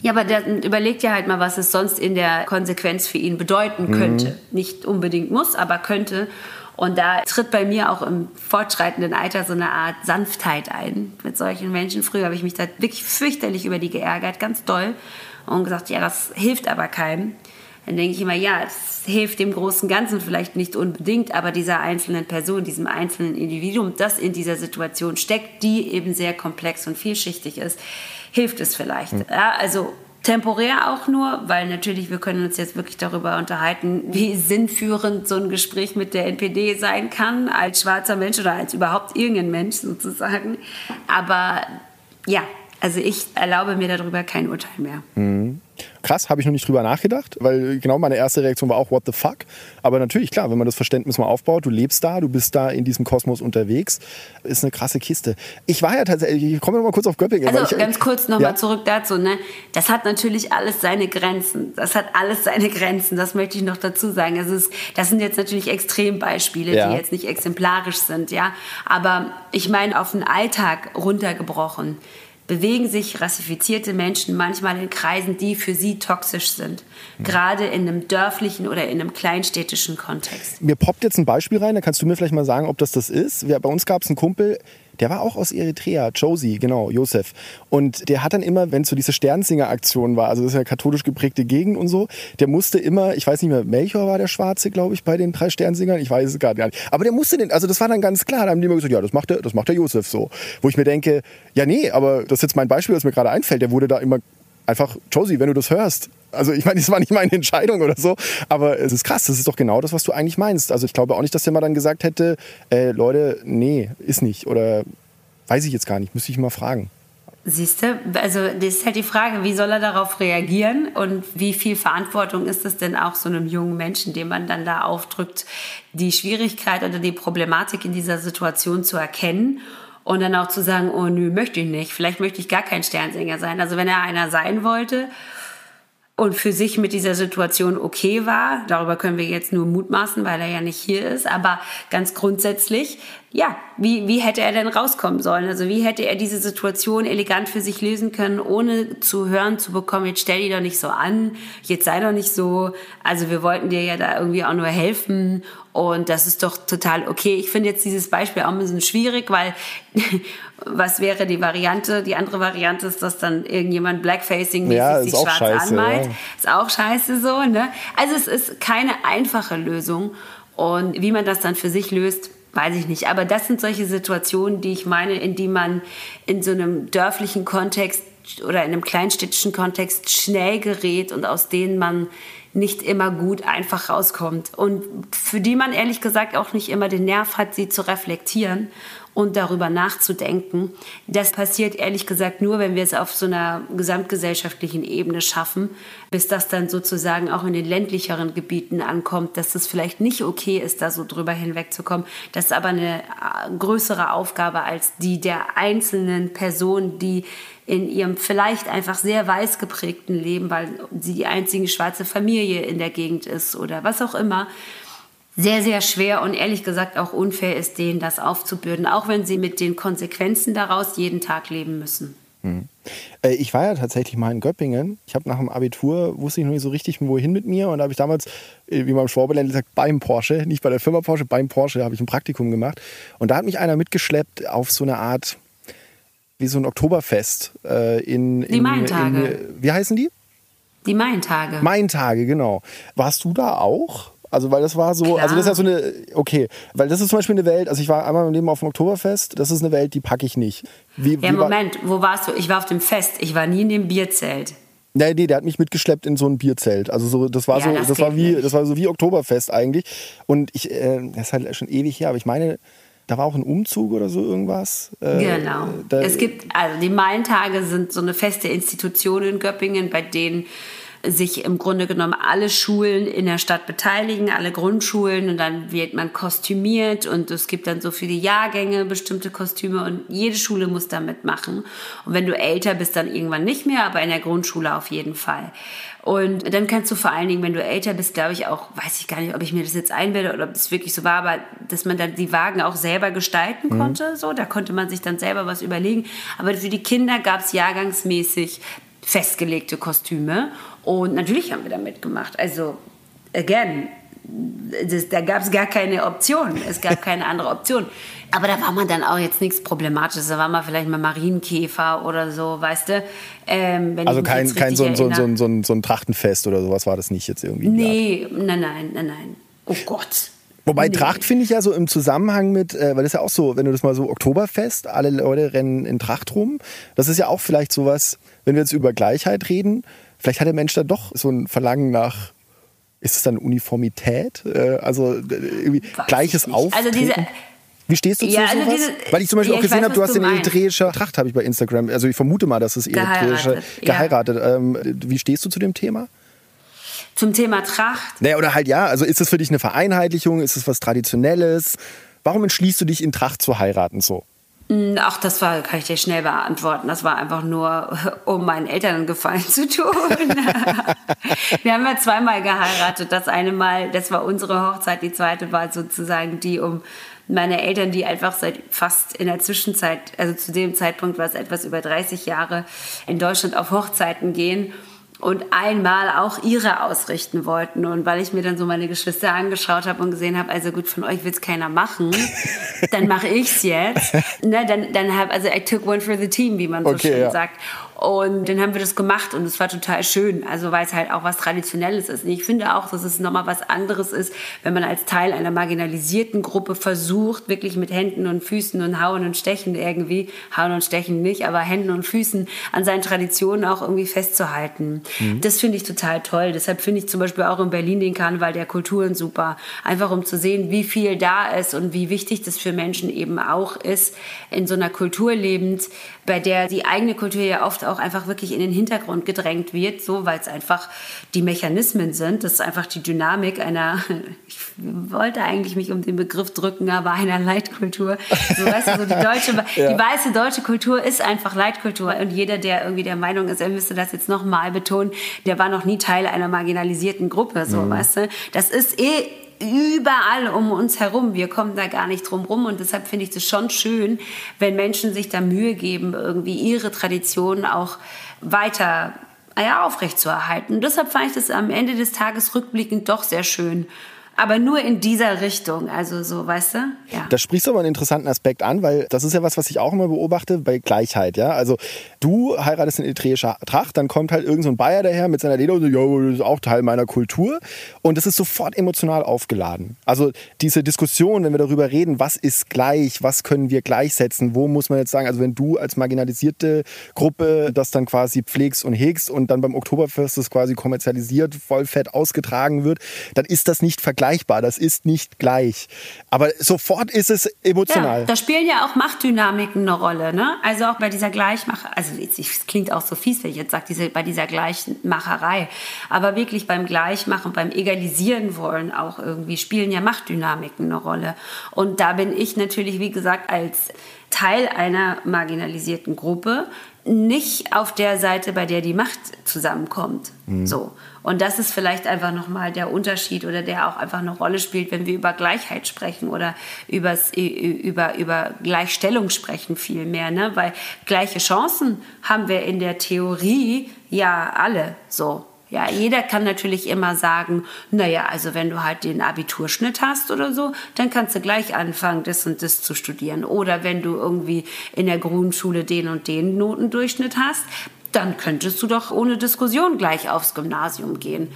Ja, aber der überlegt ja halt mal, was es sonst in der Konsequenz für ihn bedeuten könnte. Mhm. Nicht unbedingt muss, aber könnte. Und da tritt bei mir auch im fortschreitenden Alter so eine Art Sanftheit ein mit solchen Menschen. Früher habe ich mich da wirklich fürchterlich über die geärgert, ganz doll. Und gesagt, ja, das hilft aber keinem. Dann denke ich immer, ja, es hilft dem großen Ganzen vielleicht nicht unbedingt, aber dieser einzelnen Person, diesem einzelnen Individuum, das in dieser Situation steckt, die eben sehr komplex und vielschichtig ist, hilft es vielleicht. Mhm. Ja, also Temporär auch nur, weil natürlich wir können uns jetzt wirklich darüber unterhalten, wie sinnführend so ein Gespräch mit der NPD sein kann, als schwarzer Mensch oder als überhaupt irgendein Mensch sozusagen. Aber ja, also ich erlaube mir darüber kein Urteil mehr. Mhm. Krass, habe ich noch nicht drüber nachgedacht, weil genau meine erste Reaktion war auch, what the fuck? Aber natürlich, klar, wenn man das Verständnis mal aufbaut, du lebst da, du bist da in diesem Kosmos unterwegs, ist eine krasse Kiste. Ich war ja tatsächlich, ich komme noch mal kurz auf Göppingen. Also ich, ganz kurz nochmal ja? zurück dazu, ne? Das hat natürlich alles seine Grenzen. Das hat alles seine Grenzen, das möchte ich noch dazu sagen. Also es, das sind jetzt natürlich Extrembeispiele, ja. die jetzt nicht exemplarisch sind, ja. Aber ich meine, auf den Alltag runtergebrochen bewegen sich rassifizierte Menschen manchmal in Kreisen, die für sie toxisch sind. Mhm. Gerade in einem dörflichen oder in einem kleinstädtischen Kontext. Mir poppt jetzt ein Beispiel rein, da kannst du mir vielleicht mal sagen, ob das das ist. Wir, bei uns gab es einen Kumpel, der war auch aus Eritrea, Josie, genau, Josef. Und der hat dann immer, wenn so diese Sternsinger-Aktion war, also das ist ja katholisch geprägte Gegend und so, der musste immer, ich weiß nicht mehr, Melchior war der Schwarze, glaube ich, bei den drei Sternsingern, ich weiß es gar nicht. Aber der musste den, also das war dann ganz klar, da haben die immer gesagt, ja, das macht der, das macht der Josef so. Wo ich mir denke, ja, nee, aber das ist jetzt mein Beispiel, das mir gerade einfällt, der wurde da immer einfach, Josie, wenn du das hörst, also ich meine, das war nicht meine Entscheidung oder so, aber es ist krass, das ist doch genau das, was du eigentlich meinst. Also ich glaube auch nicht, dass der mal dann gesagt hätte, äh, Leute, nee, ist nicht oder weiß ich jetzt gar nicht, müsste ich mal fragen. Siehst du, also das ist halt die Frage, wie soll er darauf reagieren und wie viel Verantwortung ist es denn auch so einem jungen Menschen, dem man dann da aufdrückt, die Schwierigkeit oder die Problematik in dieser Situation zu erkennen und dann auch zu sagen, oh nö, möchte ich nicht, vielleicht möchte ich gar kein Sternsänger sein. Also wenn er einer sein wollte, und für sich mit dieser Situation okay war. Darüber können wir jetzt nur mutmaßen, weil er ja nicht hier ist. Aber ganz grundsätzlich, ja, wie, wie hätte er denn rauskommen sollen? Also wie hätte er diese Situation elegant für sich lösen können, ohne zu hören zu bekommen, jetzt stell dich doch nicht so an, jetzt sei doch nicht so. Also wir wollten dir ja da irgendwie auch nur helfen und das ist doch total okay. Ich finde jetzt dieses Beispiel auch ein bisschen schwierig, weil was wäre die Variante? Die andere Variante ist, dass dann irgendjemand Blackfacing-mäßig ja, sich schwarz scheiße, anmalt. Ja. Ist auch scheiße so, ne? Also es ist keine einfache Lösung. Und wie man das dann für sich löst, weiß ich nicht. Aber das sind solche Situationen, die ich meine, in die man in so einem dörflichen Kontext oder in einem kleinstädtischen Kontext schnell gerät und aus denen man nicht immer gut einfach rauskommt und für die man ehrlich gesagt auch nicht immer den Nerv hat, sie zu reflektieren und darüber nachzudenken. Das passiert ehrlich gesagt nur, wenn wir es auf so einer gesamtgesellschaftlichen Ebene schaffen, bis das dann sozusagen auch in den ländlicheren Gebieten ankommt, dass es vielleicht nicht okay ist, da so drüber hinwegzukommen. Das ist aber eine äh, größere Aufgabe als die der einzelnen Person, die in ihrem vielleicht einfach sehr weiß geprägten Leben, weil sie die einzige schwarze Familie in der Gegend ist oder was auch immer, sehr, sehr schwer und ehrlich gesagt auch unfair ist, denen das aufzubürden, auch wenn sie mit den Konsequenzen daraus jeden Tag leben müssen. Mhm. Ich war ja tatsächlich mal in Göppingen. Ich habe nach dem Abitur, wusste ich noch nicht so richtig, wohin mit mir. Und da habe ich damals, äh, wie man im Schwabeland sagt, beim Porsche, nicht bei der Firma Porsche, beim Porsche habe ich ein Praktikum gemacht. Und da hat mich einer mitgeschleppt auf so eine Art, wie so ein Oktoberfest. Äh, in, in, die Maintage. In, wie heißen die? Die Maintage. Maintage, genau. Warst du da auch? Also, weil das war so, Klar. also das ist ja so eine, okay, weil das ist zum Beispiel eine Welt, also ich war einmal im Leben auf dem Oktoberfest, das ist eine Welt, die packe ich nicht. Wie, Ja, wie war- Moment, wo warst du? Ich war auf dem Fest. Ich war nie in dem Bierzelt. Nee, nee, der hat mich mitgeschleppt in so ein Bierzelt. Also so, das war Ja, so, das das, war wie, nicht. das war so wie Oktoberfest eigentlich. Und ich, äh, das ist halt schon ewig her, aber ich meine, da war auch ein Umzug oder so irgendwas. Äh, Genau. Es gibt, also die Maientage sind so eine feste Institution in Göppingen, bei denen sich im Grunde genommen alle Schulen in der Stadt beteiligen, alle Grundschulen und dann wird man kostümiert und es gibt dann so die Jahrgänge bestimmte Kostüme und jede Schule muss da mitmachen. Und wenn du älter bist, dann irgendwann nicht mehr, aber in der Grundschule auf jeden Fall. Und dann kannst du vor allen Dingen, wenn du älter bist, glaube ich auch, weiß ich gar nicht, ob ich mir das jetzt einbilde oder ob das wirklich so war, aber dass man dann die Wagen auch selber gestalten konnte. So, da konnte man sich dann selber was überlegen. Aber für die Kinder gab es jahrgangsmäßig festgelegte Kostüme. Und natürlich haben wir da mitgemacht. Also, again, das, da gab es gar keine Option. Es gab keine andere Option. Aber da war man dann auch jetzt nichts Problematisches. Da war man vielleicht mal Marienkäfer oder so, weißt du? Ähm, also kein, kein so, so, so, so, ein- so ein Trachtenfest oder sowas war das nicht jetzt irgendwie. Nee, nein, nein, nein, nein. Oh Gott. Wobei Nee. Tracht finde ich ja so im Zusammenhang mit, äh, weil das ist ja auch so, wenn du das mal so Oktoberfest, alle Leute rennen in Tracht rum. Das ist ja auch vielleicht sowas, wenn wir jetzt über Gleichheit reden, vielleicht hat der Mensch da doch so ein Verlangen nach, ist es dann Uniformität? Äh, also äh, irgendwie Weiß gleiches. Auftreten? Also diese- wie stehst du zu Ja, also sowas? diese- Weil ich zum Beispiel ja, auch gesehen weiß, habe, du hast du meinst. eritreischer Tracht, habe ich bei Instagram. Also ich vermute mal, dass es eritreische Geheiratet, ja. geheiratet. Ähm, wie stehst du zu dem Thema? Zum Thema Tracht. Naja, oder halt ja, also ist es für dich eine Vereinheitlichung? Ist es was Traditionelles? Warum entschließt du dich in Tracht zu heiraten so? Hm, Ach, das war, kann ich dir schnell beantworten. Das war einfach nur, um meinen Eltern einen Gefallen zu tun. Wir haben ja zweimal geheiratet. Das eine Mal, das war unsere Hochzeit. Die zweite war sozusagen die, um meine Eltern, die einfach seit fast in der Zwischenzeit, also zu dem Zeitpunkt war es etwas über 30 Jahre, in Deutschland auf Hochzeiten gehen und einmal auch ihre ausrichten wollten. Und weil ich mir dann so meine Geschwister angeschaut habe und gesehen habe, also gut, von euch will es keiner machen, dann mache ich's jetzt. Ne, dann, dann hab, also I took one for the team, wie man so Okay, schön ja. sagt. Und dann haben wir das gemacht und es war total schön. Also weil es halt auch was Traditionelles ist. Und ich finde auch, dass es nochmal was anderes ist, wenn man als Teil einer marginalisierten Gruppe versucht, wirklich mit Händen und Füßen und Hauen und Stechen irgendwie, Hauen und Stechen nicht, aber Händen und Füßen an seinen Traditionen auch irgendwie festzuhalten. Das finde ich total toll. Deshalb finde ich zum Beispiel auch in Berlin den Karneval der Kulturen super. Einfach um zu sehen, wie viel da ist und wie wichtig das für Menschen eben auch ist, in so einer Kultur lebend, bei der die eigene Kultur ja oft auch einfach wirklich in den Hintergrund gedrängt wird, so weil es einfach die Mechanismen sind. Das ist einfach die Dynamik einer, ich wollte eigentlich mich um den Begriff drücken, aber einer Leitkultur. So, weißt du, so die deutsche, die weiße deutsche Kultur ist einfach Leitkultur. Und jeder, der irgendwie der Meinung ist, er müsste das jetzt nochmal betonen, der war noch nie Teil einer marginalisierten Gruppe, so, weißt du. Das ist eh überall um uns herum. Wir kommen da gar nicht drum rum und deshalb finde ich das schon schön, wenn Menschen sich da Mühe geben, irgendwie ihre Traditionen auch weiter ja, aufrechtzuerhalten. Und deshalb fand ich das am Ende des Tages rückblickend doch sehr schön. Aber nur in dieser Richtung, also so, weißt du? Ja. Da sprichst du aber einen interessanten Aspekt an, weil das ist ja was, was ich auch immer beobachte bei Gleichheit. Ja? Also du heiratest in eritreischer Tracht, dann kommt halt irgend so Bayer daher mit seiner Lederhose, ja, das ist auch Teil meiner Kultur. Und das ist sofort emotional aufgeladen. Also diese Diskussion, wenn wir darüber reden, was ist gleich, was können wir gleichsetzen, wo muss man jetzt sagen, also wenn du als marginalisierte Gruppe das dann quasi pflegst und hegst und dann beim Oktoberfest das quasi kommerzialisiert, vollfett ausgetragen wird, dann ist das nicht vergleichbar. Das ist nicht gleich. Aber sofort ist es emotional. Ja, da spielen ja auch Machtdynamiken eine Rolle. Ne? Also auch bei dieser Gleichmacher, also es klingt auch so fies, wenn ich jetzt sage, diese, bei dieser Gleichmacherei. Aber wirklich beim Gleichmachen, beim Egalisieren wollen auch irgendwie, spielen ja Machtdynamiken eine Rolle. Und da bin ich natürlich, wie gesagt, als Teil einer marginalisierten Gruppe nicht auf der Seite, bei der die Macht zusammenkommt. So. Und das ist vielleicht einfach nochmal der Unterschied oder der auch einfach eine Rolle spielt, wenn wir über Gleichheit sprechen oder übers, über, über Gleichstellung sprechen vielmehr. Ne? Weil gleiche Chancen haben wir in der Theorie ja alle so. Ja, jeder kann natürlich immer sagen, naja, also wenn du halt den Abiturschnitt hast oder so, dann kannst du gleich anfangen, das und das zu studieren. Oder wenn du irgendwie in der Grundschule den und den Notendurchschnitt hast, dann könntest du doch ohne Diskussion gleich aufs Gymnasium gehen.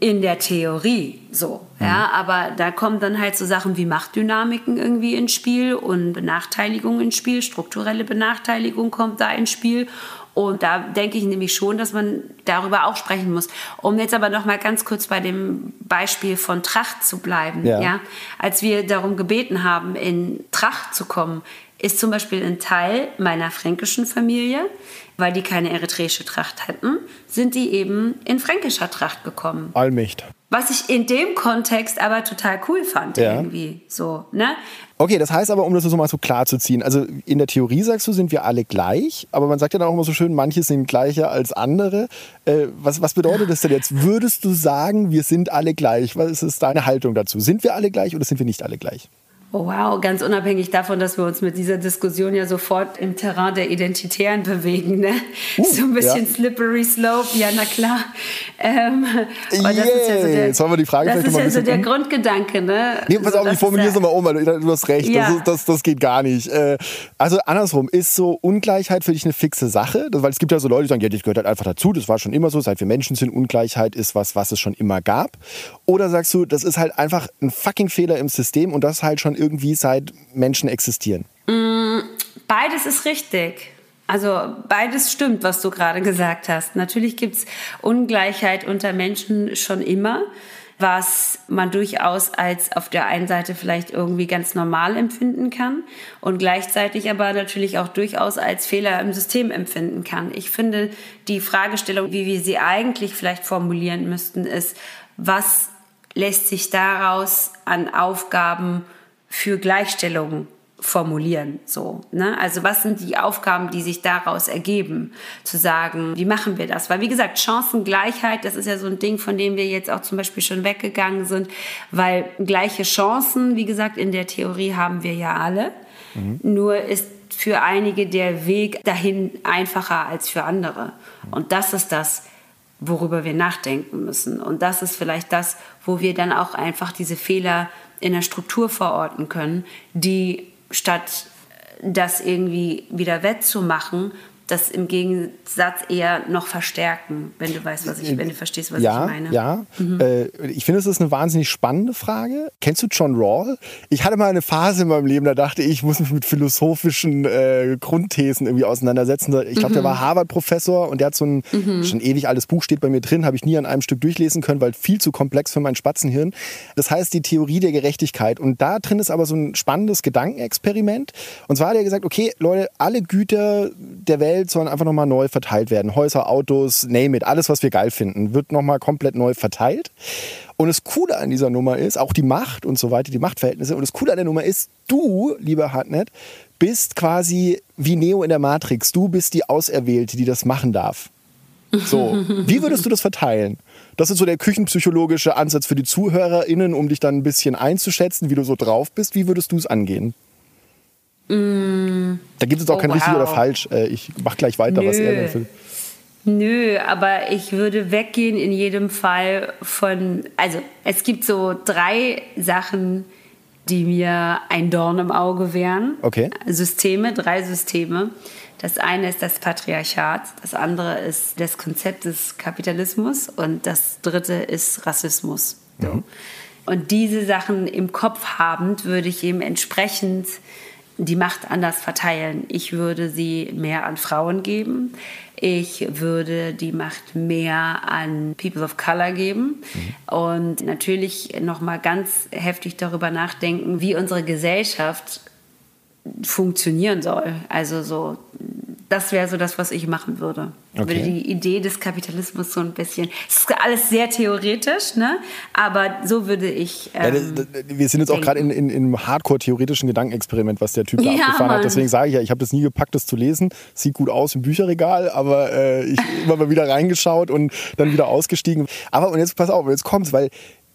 in der Theorie so. Ja, aber da kommen dann halt so Sachen wie Machtdynamiken irgendwie ins Spiel und Benachteiligung ins Spiel, strukturelle Benachteiligung kommt da ins Spiel. Und da denke ich nämlich schon, dass man darüber auch sprechen muss. Um jetzt aber noch mal ganz kurz bei dem Beispiel von Tracht zu bleiben. Ja. Ja. Als wir darum gebeten haben, in Tracht zu kommen, ist zum Beispiel ein Teil meiner fränkischen Familie, weil die keine eritreische Tracht hatten, sind die eben in fränkischer Tracht gekommen. Allmächt. Was ich in dem Kontext aber total cool fand Ja. irgendwie. So, ne? Okay, das heißt aber, um das so mal so klar zu ziehen, also in der Theorie sagst du, sind wir alle gleich, aber man sagt ja dann auch immer so schön, manche sind gleicher als andere. Äh, was, was bedeutet das denn jetzt? Würdest du sagen, wir sind alle gleich? Was ist deine Haltung dazu? Sind wir alle gleich oder sind wir nicht alle gleich? Oh, wow, ganz unabhängig davon, dass wir uns mit dieser Diskussion ja sofort im Terrain der Identitären bewegen. Ne? so ein bisschen Uh, ja. slippery slope, ja, na klar. Ähm, und das ist ja so der, Jetzt wollen wir die Frage das ist ja so der um- Grundgedanke. Ne? Nee, pass So, auf, ich formuliere es nochmal um, weil du du hast recht, Ja. das, ist, das, das geht gar nicht. Äh, Also andersrum, ist so Ungleichheit für dich eine fixe Sache? Weil es gibt ja so Leute, die sagen, ja, das gehört halt einfach dazu, das war schon immer so, seit wir Menschen sind, Ungleichheit ist was, was es schon immer gab. Oder sagst du, das ist halt einfach ein fucking Fehler im System und das halt schon irgendwie seit Menschen existieren? Beides ist richtig. Also beides stimmt, was du gerade gesagt hast. Natürlich gibt es Ungleichheit unter Menschen schon immer, was man durchaus als auf der einen Seite vielleicht irgendwie ganz normal empfinden kann und gleichzeitig aber natürlich auch durchaus als Fehler im System empfinden kann. Ich finde, die Fragestellung, wie wir sie eigentlich vielleicht formulieren müssten, ist, was lässt sich daraus an Aufgaben für Gleichstellung formulieren. So, ne? Also was sind die Aufgaben, die sich daraus ergeben? Zu sagen, wie machen wir das? Weil wie gesagt, Chancengleichheit, das ist ja so ein Ding, von dem wir jetzt auch zum Beispiel schon weggegangen sind, weil gleiche Chancen, wie gesagt, in der Theorie haben wir ja alle. Nur ist für einige der Weg dahin einfacher als für andere. Und das ist das, worüber wir nachdenken müssen. Und das ist vielleicht das, wo wir dann auch einfach diese Fehler in der Struktur verorten können, die statt das irgendwie wieder wettzumachen, das im Gegensatz eher noch verstärken, wenn du weißt, was ich, wenn du verstehst, was ja, ich meine. Ja, äh, ich finde, es ist eine wahnsinnig spannende Frage. Kennst du John Rawls? Ich hatte mal eine Phase in meinem Leben, da dachte ich, ich muss mich mit philosophischen äh, Grundthesen irgendwie auseinandersetzen. Ich glaube, der war Harvard-Professor und der hat so ein schon ewig altes Buch, steht bei mir drin, habe ich nie an einem Stück durchlesen können, weil viel zu komplex für mein Spatzenhirn. Das heißt, die Theorie der Gerechtigkeit. Und da drin ist aber so ein spannendes Gedankenexperiment. Und zwar hat er gesagt, okay, Leute, alle Güter der Welt sollen einfach nochmal neu verteilt werden. Häuser, Autos, name it, alles, was wir geil finden, wird nochmal komplett neu verteilt. Und das Coole an dieser Nummer ist, auch die Macht und so weiter, die Machtverhältnisse. Und das Coole an der Nummer ist, du, lieber Hartnett, bist quasi wie Neo in der Matrix. Du bist die Auserwählte, die das machen darf. So, wie würdest du das verteilen? Das ist so der küchenpsychologische Ansatz für die ZuhörerInnen, um dich dann ein bisschen einzuschätzen, wie du so drauf bist. Wie würdest du es angehen? Da gibt es auch Oh, kein richtig wow. oder falsch. Äh, Ich mach gleich weiter, was Nö. er dann für. Nö, aber ich würde weggehen in jedem Fall von, also es gibt so drei Sachen, die mir ein Dorn im Auge wären. Okay. Systeme, drei Systeme. Das eine ist das Patriarchat, das andere ist das Konzept des Kapitalismus und das dritte ist Rassismus. So. Und diese Sachen im Kopf habend würde ich eben entsprechend die Macht anders verteilen. Ich würde sie mehr an Frauen geben. Ich würde die Macht mehr an People of Color geben und natürlich noch mal ganz heftig darüber nachdenken, wie unsere Gesellschaft funktionieren soll. Also so, das wäre so das, was ich machen würde. Okay. würde die Idee des Kapitalismus so ein bisschen, es ist alles sehr theoretisch, ne? aber so würde ich. Ja, Ähm, das- das- wir sind jetzt auch gerade in, in, einem Hardcore-theoretischen Gedankenexperiment, was der Typ da Ja, abgefahren Mann. hat. Deswegen sage ich ja, ich habe das nie gepackt, das zu lesen. Sieht gut aus im Bücherregal, aber äh, ich immer mal wieder reingeschaut und dann wieder ausgestiegen. Aber und jetzt pass auf, jetzt kommt's, weil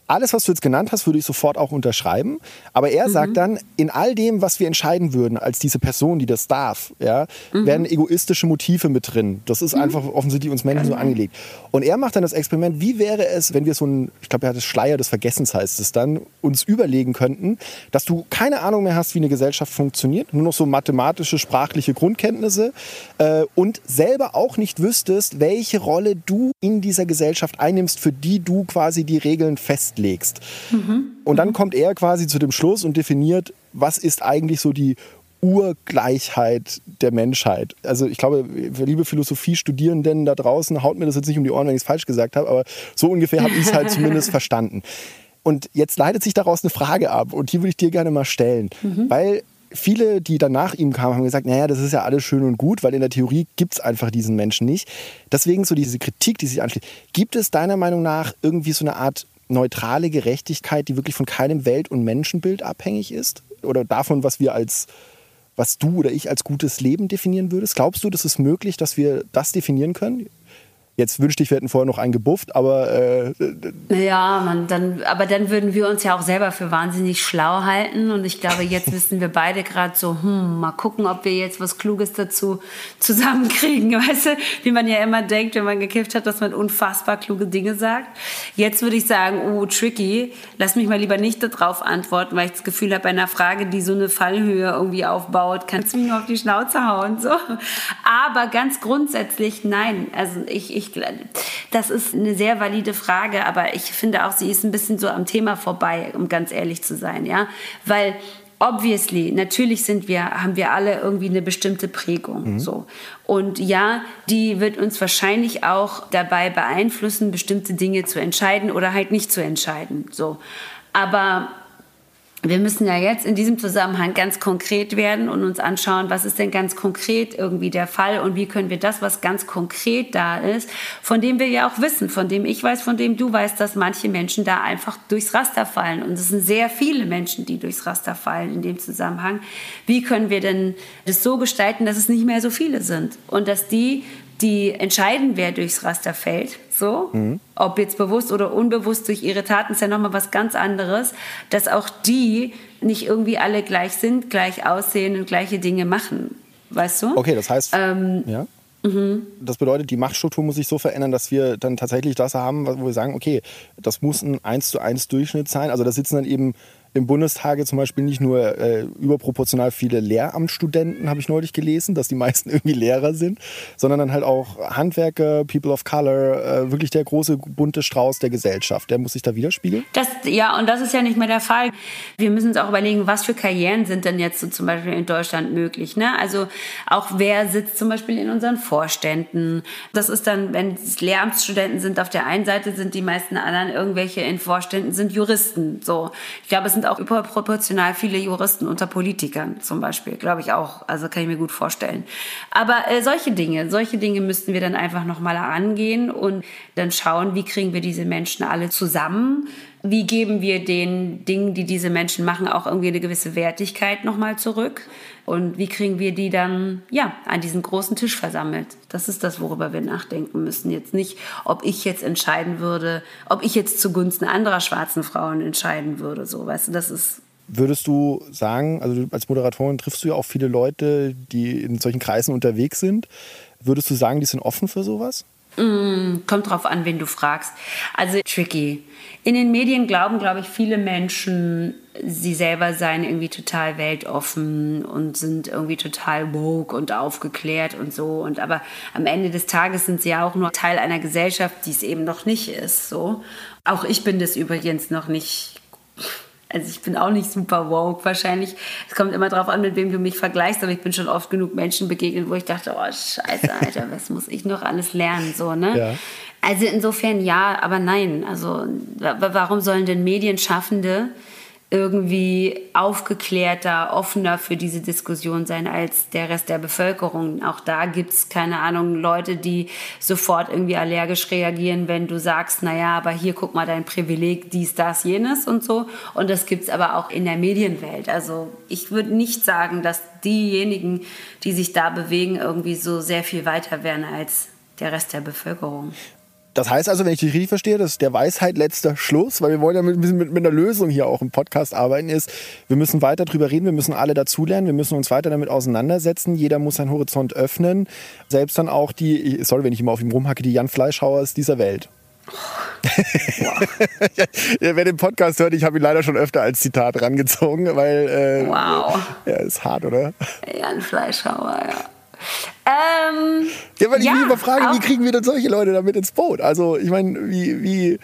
alles, was du jetzt genannt hast, würde ich sofort auch unterschreiben. Aber er mhm. sagt dann, in all dem, was wir entscheiden würden, als diese Person, die das darf, ja, mhm. werden egoistische Motive mit drin. Das ist mhm. einfach offensichtlich uns Menschen so angelegt. Und er macht dann das Experiment, wie wäre es, wenn wir so ein, ich glaube, er hat das Schleier des Vergessens heißt es dann, uns überlegen könnten, dass du keine Ahnung mehr hast, wie eine Gesellschaft funktioniert, nur noch so mathematische, sprachliche Grundkenntnisse äh, und selber auch nicht wüsstest, welche Rolle du in dieser Gesellschaft einnimmst, für die du quasi die Regeln festlegt legst. Mhm. Und dann kommt er quasi zu dem Schluss und definiert, was ist eigentlich so die Urgleichheit der Menschheit. Also ich glaube, liebe Philosophiestudierenden da draußen, haut mir das jetzt nicht um die Ohren, wenn ich es falsch gesagt habe, aber so ungefähr habe ich es halt zumindest verstanden. Und jetzt leitet sich daraus eine Frage ab und die würde ich dir gerne mal stellen, mhm. weil viele, die dann nach ihm kamen, haben gesagt, naja, das ist ja alles schön und gut, weil in der Theorie gibt es einfach diesen Menschen nicht. Deswegen so diese Kritik, die sich anschließt. Gibt es deiner Meinung nach irgendwie so eine Art neutrale Gerechtigkeit, die wirklich von keinem Welt- und Menschenbild abhängig ist? Oder davon, was wir als, was du oder ich als gutes Leben definieren würdest? Glaubst du, das ist möglich, dass wir das definieren können? Jetzt wünschte ich, wir hätten vorher noch einen gebufft, aber. Äh, ja, man, dann, aber dann würden wir uns ja auch selber für wahnsinnig schlau halten. Und ich glaube, jetzt wissen wir beide gerade so, hm, mal gucken, ob wir jetzt was Kluges dazu zusammenkriegen. Weißt du, wie man ja immer denkt, wenn man gekifft hat, dass man unfassbar kluge Dinge sagt. Jetzt würde ich sagen, oh, tricky, lass mich mal lieber nicht darauf antworten, weil ich das Gefühl habe, bei einer Frage, die so eine Fallhöhe irgendwie aufbaut, kannst du mich nur auf die Schnauze hauen. So. Aber ganz grundsätzlich, nein. Also ich, ich ich, das ist eine sehr valide Frage, aber ich finde auch, sie ist ein bisschen so am Thema vorbei, um ganz ehrlich zu sein, ja, weil obviously, natürlich sind wir, haben wir alle irgendwie eine bestimmte Prägung, mhm. so. Und ja, die wird uns wahrscheinlich auch dabei beeinflussen, bestimmte Dinge zu entscheiden oder halt nicht zu entscheiden, so. Aber wir müssen ja jetzt in diesem Zusammenhang ganz konkret werden und uns anschauen, was ist denn ganz konkret irgendwie der Fall und wie können wir das, was ganz konkret da ist, von dem wir ja auch wissen, von dem ich weiß, von dem du weißt, dass manche Menschen da einfach durchs Raster fallen. Und es sind sehr viele Menschen, die durchs Raster fallen in dem Zusammenhang. Wie können wir denn das so gestalten, dass es nicht mehr so viele sind und dass die die entscheiden, wer durchs Raster fällt, so, mhm. ob jetzt bewusst oder unbewusst durch ihre Taten, ist ja nochmal was ganz anderes, dass auch die nicht irgendwie alle gleich sind, gleich aussehen und gleiche Dinge machen, weißt du? Okay, das heißt, ähm, ja. Mhm. Das bedeutet, die Machtstruktur muss sich so verändern, dass wir dann tatsächlich das haben, wo wir sagen, okay, das muss ein 1 zu 1 Durchschnitt sein. Also da sitzen dann eben im Bundestag zum Beispiel nicht nur äh, überproportional viele Lehramtsstudenten, habe ich neulich gelesen, dass die meisten irgendwie Lehrer sind, sondern dann halt auch Handwerker, People of Color, äh, wirklich der große bunte Strauß der Gesellschaft. Der muss sich da widerspiegeln? Das, ja, und das ist ja nicht mehr der Fall. Wir müssen uns auch überlegen, was für Karrieren sind denn jetzt so zum Beispiel in Deutschland möglich. Ne? Also auch wer sitzt zum Beispiel in unseren Vorständen. Das ist dann, wenn es Lehramtsstudenten sind, auf der einen Seite sind die meisten anderen irgendwelche in Vorständen sind Juristen. So, ich glaube, es sind sind auch überproportional viele Juristen unter Politikern zum Beispiel, glaube ich auch. Also kann ich mir gut vorstellen. Aber äh, solche Dinge, solche Dinge müssten wir dann einfach nochmal angehen und dann schauen, wie kriegen wir diese Menschen alle zusammen wie geben wir den Dingen, die diese Menschen machen, auch irgendwie eine gewisse Wertigkeit nochmal zurück? Und wie kriegen wir die dann, ja, an diesen großen Tisch versammelt? Das ist das, worüber wir nachdenken müssen. Jetzt nicht, ob ich jetzt entscheiden würde, ob ich jetzt zugunsten anderer schwarzen Frauen entscheiden würde, so, weißt du, das ist Würdest du sagen, also als Moderatorin triffst du ja auch viele Leute, die in solchen Kreisen unterwegs sind. Würdest du sagen, die sind offen für sowas? Mm, kommt drauf an, wen du fragst. Also tricky. In den Medien glauben, glaube ich, viele Menschen, sie selber seien irgendwie total weltoffen und sind irgendwie total woke und aufgeklärt und so. Und aber am Ende des Tages sind sie ja auch nur Teil einer Gesellschaft, die es eben noch nicht ist. So. Auch ich bin das übrigens noch nicht also ich bin auch nicht super woke wahrscheinlich. Es kommt immer darauf an, mit wem du mich vergleichst, aber ich bin schon oft genug Menschen begegnet, wo ich dachte, oh scheiße, Alter, was muss ich noch alles lernen, so, ne? Ja. Also insofern ja, aber nein. Also warum sollen denn Medienschaffende irgendwie aufgeklärter, offener für diese Diskussion sein als der Rest der Bevölkerung. Auch da gibt es, keine Ahnung, Leute, die sofort irgendwie allergisch reagieren, wenn du sagst, naja, aber hier guck mal dein Privileg, dies, das, jenes und so. Und das gibt es aber auch in der Medienwelt. Also ich würde nicht sagen, dass diejenigen, die sich da bewegen, irgendwie so sehr viel weiter wären als der Rest der Bevölkerung. Das heißt also, wenn ich dich richtig verstehe, dass der Weisheit letzter Schluss, weil wir wollen ja mit, mit, mit einer Lösung hier auch im Podcast arbeiten, ist, wir müssen weiter drüber reden, wir müssen alle dazulernen, wir müssen uns weiter damit auseinandersetzen, jeder muss seinen Horizont öffnen, selbst dann auch die, sorry, wenn ich immer auf ihm rumhacke, die Jan Fleischhauers dieser Welt. ja, wer den Podcast hört, ich habe ihn leider schon öfter als Zitat rangezogen, weil. Äh, wow. Ja, ist hart, oder? Jan Fleischhauer, ja. Ähm, ja, weil ich ja, mich immer frage, wie kriegen wir denn solche Leute damit ins Boot? Also, ich meine, wie, wie,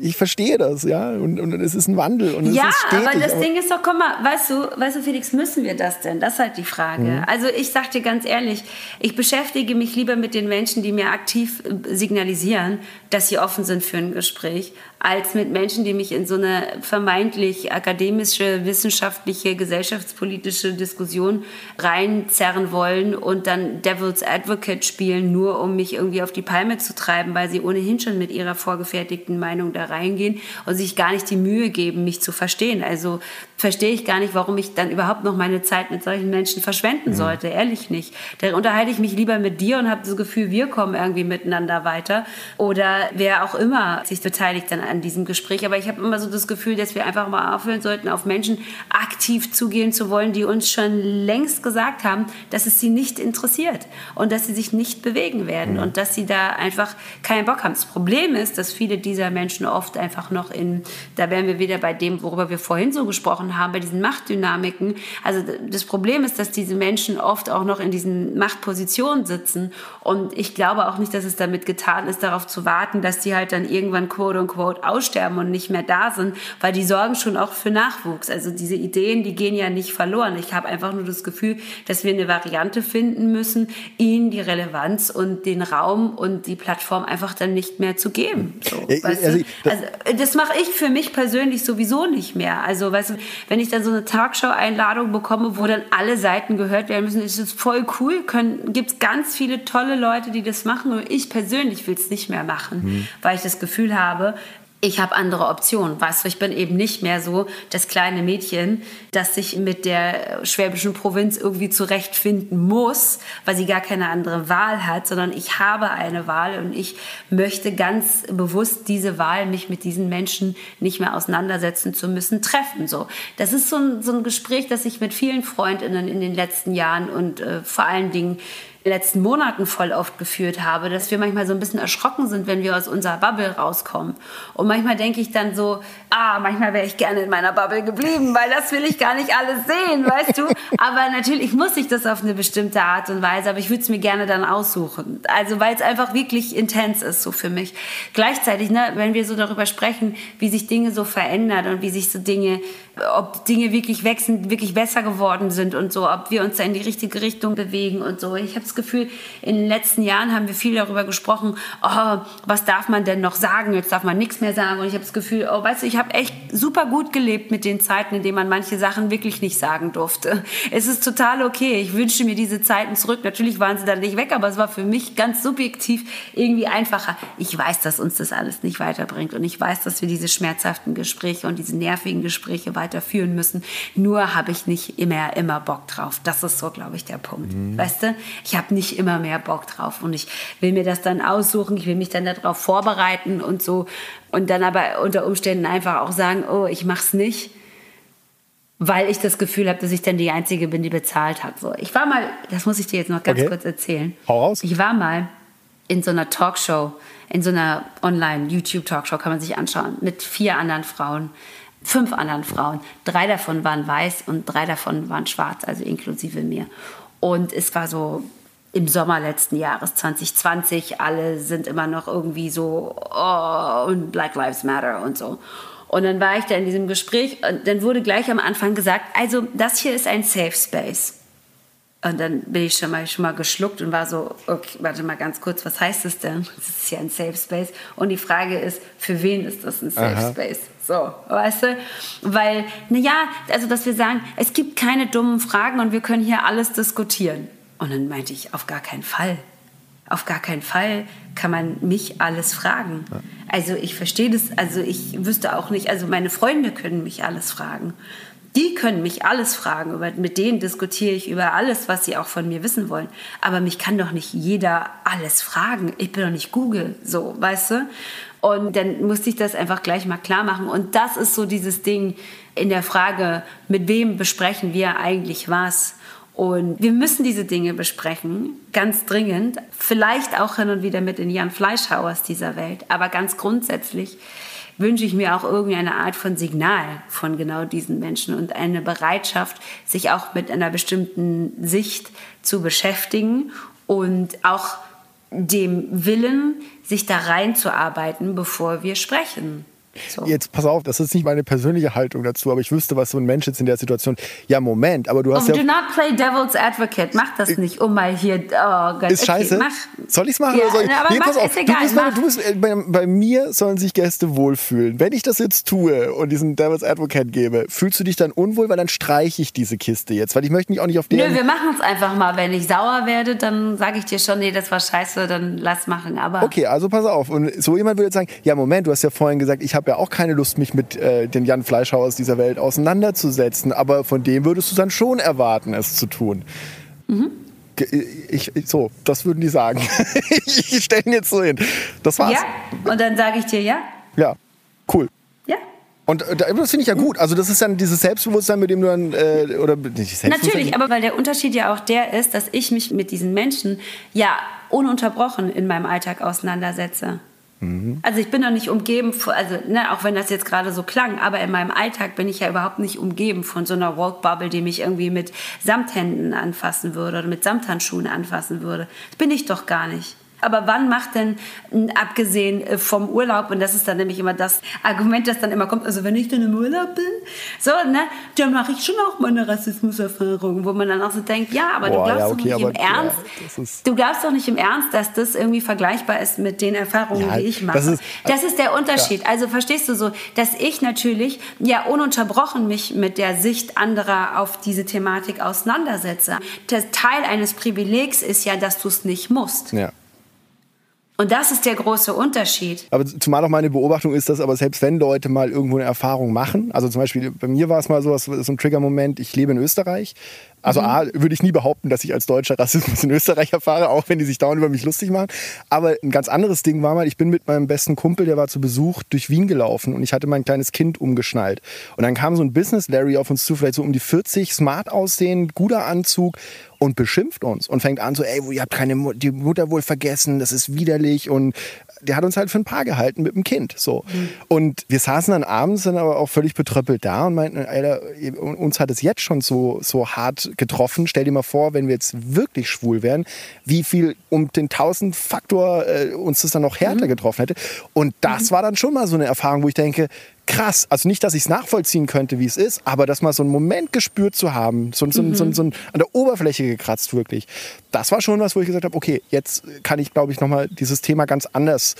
ich verstehe das, ja, und, und es ist ein Wandel und ja, es ist stetig, aber das aber Ding ist doch, guck mal, weißt du, weißt du, Felix, müssen wir das denn? Das ist halt die Frage. Mhm. Also ich sag dir ganz ehrlich, ich beschäftige mich lieber mit den Menschen, die mir aktiv signalisieren, dass sie offen sind für ein Gespräch, als mit Menschen, die mich in so eine vermeintlich akademische, wissenschaftliche, gesellschaftspolitische Diskussion reinzerren wollen und dann Devil's Advocate spielen, nur um mich irgendwie auf die Palme zu treiben, weil sie ohnehin schon mit ihrer vorgefertigten Meinung da reingehen und sich gar nicht die Mühe geben, mich zu verstehen. Also verstehe ich gar nicht, warum ich dann überhaupt noch meine Zeit mit solchen Menschen verschwenden mhm. sollte. Mhm. Ehrlich nicht. Da unterhalte ich mich lieber mit dir und habe das Gefühl, wir kommen irgendwie miteinander weiter. Oder wer auch immer sich beteiligt dann an diesem Gespräch. Aber ich habe immer so das Gefühl, dass wir einfach mal aufhören sollten, auf Menschen aktiv zugehen zu wollen, die uns schon längst gesagt haben, dass es sie nicht interessiert und dass sie sich nicht bewegen werden mhm. und dass sie da einfach keinen Bock haben. Das Problem ist, dass viele dieser Menschen oft einfach noch in, da wären wir wieder bei dem, worüber wir vorhin so gesprochen haben, bei diesen Machtdynamiken. Also das Problem ist, dass diese Menschen oft auch noch in diesen Machtpositionen sitzen. Und ich glaube auch nicht, dass es damit getan ist, darauf zu warten, dass die halt dann irgendwann quote unquote aussterben und nicht mehr da sind, weil die sorgen schon auch für Nachwuchs. Also diese Ideen, die gehen ja nicht verloren. Ich habe einfach nur das Gefühl, dass wir eine Variante finden müssen, ihnen die Relevanz und den Raum und die Plattform einfach dann nicht mehr zu geben. So, also, also, das mache ich für mich persönlich sowieso nicht mehr. Also, weißt du, wenn ich dann so eine Talkshow-Einladung bekomme, wo dann alle Seiten gehört werden müssen, ist es voll cool. Gibt es ganz viele tolle Leute, die das machen. Und ich persönlich will es nicht mehr machen, mhm. weil ich das Gefühl habe, ich habe andere Optionen. Weißt du, ich bin eben nicht mehr so das kleine Mädchen, das sich mit der schwäbischen Provinz irgendwie zurechtfinden muss, weil sie gar keine andere Wahl hat, sondern ich habe eine Wahl und ich möchte ganz bewusst diese Wahl, mich mit diesen Menschen nicht mehr auseinandersetzen zu müssen, treffen. So, das ist so ein, so ein Gespräch, das ich mit vielen Freundinnen in den letzten Jahren und äh, vor allen Dingen letzten Monaten voll oft geführt habe, dass wir manchmal so ein bisschen erschrocken sind, wenn wir aus unserer Bubble rauskommen. Und manchmal denke ich dann so, ah, manchmal wäre ich gerne in meiner Bubble geblieben, weil das will ich gar nicht alles sehen, weißt du? Aber natürlich muss ich das auf eine bestimmte Art und Weise, aber ich würde es mir gerne dann aussuchen. Also weil es einfach wirklich intens ist so für mich. Gleichzeitig, ne, wenn wir so darüber sprechen, wie sich Dinge so verändern und wie sich so Dinge ob Dinge wirklich wechseln, wirklich besser geworden sind und so, ob wir uns da in die richtige Richtung bewegen und so. Ich habe das Gefühl, in den letzten Jahren haben wir viel darüber gesprochen, oh, was darf man denn noch sagen? Jetzt darf man nichts mehr sagen. Und ich habe das Gefühl, oh, weißt du, ich habe echt super gut gelebt mit den Zeiten, in denen man manche Sachen wirklich nicht sagen durfte. Es ist total okay. Ich wünsche mir diese Zeiten zurück. Natürlich waren sie dann nicht weg, aber es war für mich ganz subjektiv irgendwie einfacher. Ich weiß, dass uns das alles nicht weiterbringt und ich weiß, dass wir diese schmerzhaften Gespräche und diese nervigen Gespräche weiter weiterführen müssen. Nur habe ich nicht immer, immer Bock drauf. Das ist so, glaube ich, der Punkt. Mhm. Weißt du? Ich habe nicht immer mehr Bock drauf und ich will mir das dann aussuchen. Ich will mich dann darauf vorbereiten und so. Und dann aber unter Umständen einfach auch sagen, oh, ich mache es nicht weil ich das Gefühl habe, dass ich dann die Einzige bin, die bezahlt hat. So, ich war mal, das muss ich dir jetzt noch ganz okay. kurz erzählen. Hau raus. Ich war mal in so einer Talkshow, in so einer Online-YouTube-Talkshow, kann man sich anschauen, mit vier anderen Frauen fünf anderen Frauen. Drei davon waren weiß und drei davon waren schwarz, also inklusive mir. Und es war so im Sommer letzten Jahres 2020. Alle sind immer noch irgendwie so, oh, und Black Lives Matter und so. Und dann war ich da in diesem Gespräch und dann wurde gleich am Anfang gesagt, also das hier ist ein Safe Space. Und dann bin ich schon mal, schon mal geschluckt und war so, okay, warte mal ganz kurz, was heißt das denn? Das ist ja ein Safe Space. Und die Frage ist, für wen ist das ein Safe Aha. Space? So, weißt du? Weil, naja, also dass wir sagen, es gibt keine dummen Fragen und wir können hier alles diskutieren. Und dann meinte ich, auf gar keinen Fall. Auf gar keinen Fall kann man mich alles fragen. Also ich verstehe das, also ich wüsste auch nicht, also meine Freunde können mich alles fragen Die können mich alles fragen, über, mit denen diskutiere ich über alles, was sie auch von mir wissen wollen. Aber mich kann doch nicht jeder alles fragen. Ich bin doch nicht Google, so, weißt du? Und dann musste ich das einfach gleich mal klar machen. Und das ist so dieses Ding in der Frage, mit wem besprechen wir eigentlich was? Und wir müssen diese Dinge besprechen, ganz dringend. Vielleicht auch hin und wieder mit den Jan Fleischhauers dieser Welt. Aber ganz grundsätzlich wünsche ich mir auch irgendeine Art von Signal von genau diesen Menschen und eine Bereitschaft, sich auch mit einer bestimmten Sicht zu beschäftigen und auch dem Willen, sich da reinzuarbeiten, bevor wir sprechen. So. Jetzt pass auf, das ist nicht meine persönliche Haltung dazu, aber ich wüsste, was so ein Mensch jetzt in der Situation. Ja, Moment, aber du hast oh, ja. Do not play devil's advocate. Mach das nicht, um mal hier. Oh Gott. Ist okay, scheiße. Mach. Soll ich es machen? Ja, oder soll ich? Aber nee, pass auf. Egal, du bist, mal, du bist, äh, bei, bei, mir sollen sich Gäste wohlfühlen. Wenn ich das jetzt tue und diesen Devil's Advocate gebe, fühlst du dich dann unwohl, weil dann streiche ich diese Kiste jetzt, weil ich möchte mich auch nicht auf den. Nö, wir machen es einfach mal. Wenn ich sauer werde, dann sage ich dir schon, nee, das war scheiße, dann lass machen. Aber okay, also pass auf. Und so jemand würde jetzt sagen, ja Moment, du hast ja vorhin gesagt, ich habe ja auch keine Lust mich mit äh, den Jan Fleischhauer aus dieser Welt auseinanderzusetzen. Aber von dem würdest du dann schon erwarten, es zu tun. Mhm. Ich, ich, so, das würden die sagen. ich stelle ihn jetzt so hin. Das war's. Ja, und dann sage ich dir ja. Ja, cool. Ja. Und äh, das finde ich ja gut. Also das ist dann dieses Selbstbewusstsein, mit dem du dann äh, oder nicht Natürlich, aber weil der Unterschied ja auch der ist, dass ich mich mit diesen Menschen ja ununterbrochen in meinem Alltag auseinandersetze. Mhm. Also ich bin doch nicht umgeben, von, also ne, auch wenn das jetzt gerade so klang, aber in meinem Alltag bin ich ja überhaupt nicht umgeben von so einer Walk-Bubble, die mich irgendwie mit Samthänden anfassen würde oder mit Samthandschuhen anfassen würde. Das bin ich doch gar nicht. Aber wann macht denn, abgesehen äh, vom Urlaub, und das ist dann nämlich immer das Argument, das dann immer kommt, also wenn ich dann im Urlaub bin, so, ne, dann mache ich schon auch meine Rassismuserfahrung, wo man dann auch so denkt, ja, aber Boah, du glaubst ja, okay, doch nicht im Ernst, ja, du glaubst doch nicht im Ernst, dass das irgendwie vergleichbar ist mit den Erfahrungen, ja, die ich mache. Das ist, das ist der Unterschied. Also verstehst du so, dass ich natürlich ja ununterbrochen mich mit der Sicht anderer auf diese Thematik auseinandersetze. Der Teil eines Privilegs ist ja, dass du es nicht musst. Ja. Und das ist der große Unterschied. Aber zumal auch meine Beobachtung ist, dass aber selbst wenn Leute mal irgendwo eine Erfahrung machen, also zum Beispiel bei mir war es mal so, so ein Trigger-Moment, ich lebe in Österreich. Also mhm. A, würde ich nie behaupten, dass ich als Deutscher Rassismus in Österreich erfahre, auch wenn die sich dauernd über mich lustig machen. Aber ein ganz anderes Ding war mal, ich bin mit meinem besten Kumpel, der war zu Besuch, durch Wien gelaufen und ich hatte mein kleines Kind umgeschnallt. Und dann kam so ein Business-Larry auf uns zu, vielleicht so um die 40, smart aussehen, guter Anzug und beschimpft uns und fängt an so, ey, ihr habt keine Mu die Mutter wohl vergessen, das ist widerlich und der hat uns halt für ein Paar gehalten mit dem Kind, so. Mhm. Und wir saßen dann abends dann aber auch völlig betröppelt da und meinten, Alter, uns hat es jetzt schon so, so hart getroffen. Stell dir mal vor, wenn wir jetzt wirklich schwul wären, wie viel um den tausend Faktor äh, uns das dann noch härter mhm. getroffen hätte. Und das mhm. war dann schon mal so eine Erfahrung, wo ich denke, krass. Also nicht, dass ich es nachvollziehen könnte, wie es ist, aber das mal so einen Moment gespürt zu haben, so, so, mhm. so, so, an der Oberfläche gekratzt wirklich. Das war schon was, wo ich gesagt habe, okay, jetzt kann ich, glaube ich, nochmal dieses Thema ganz anders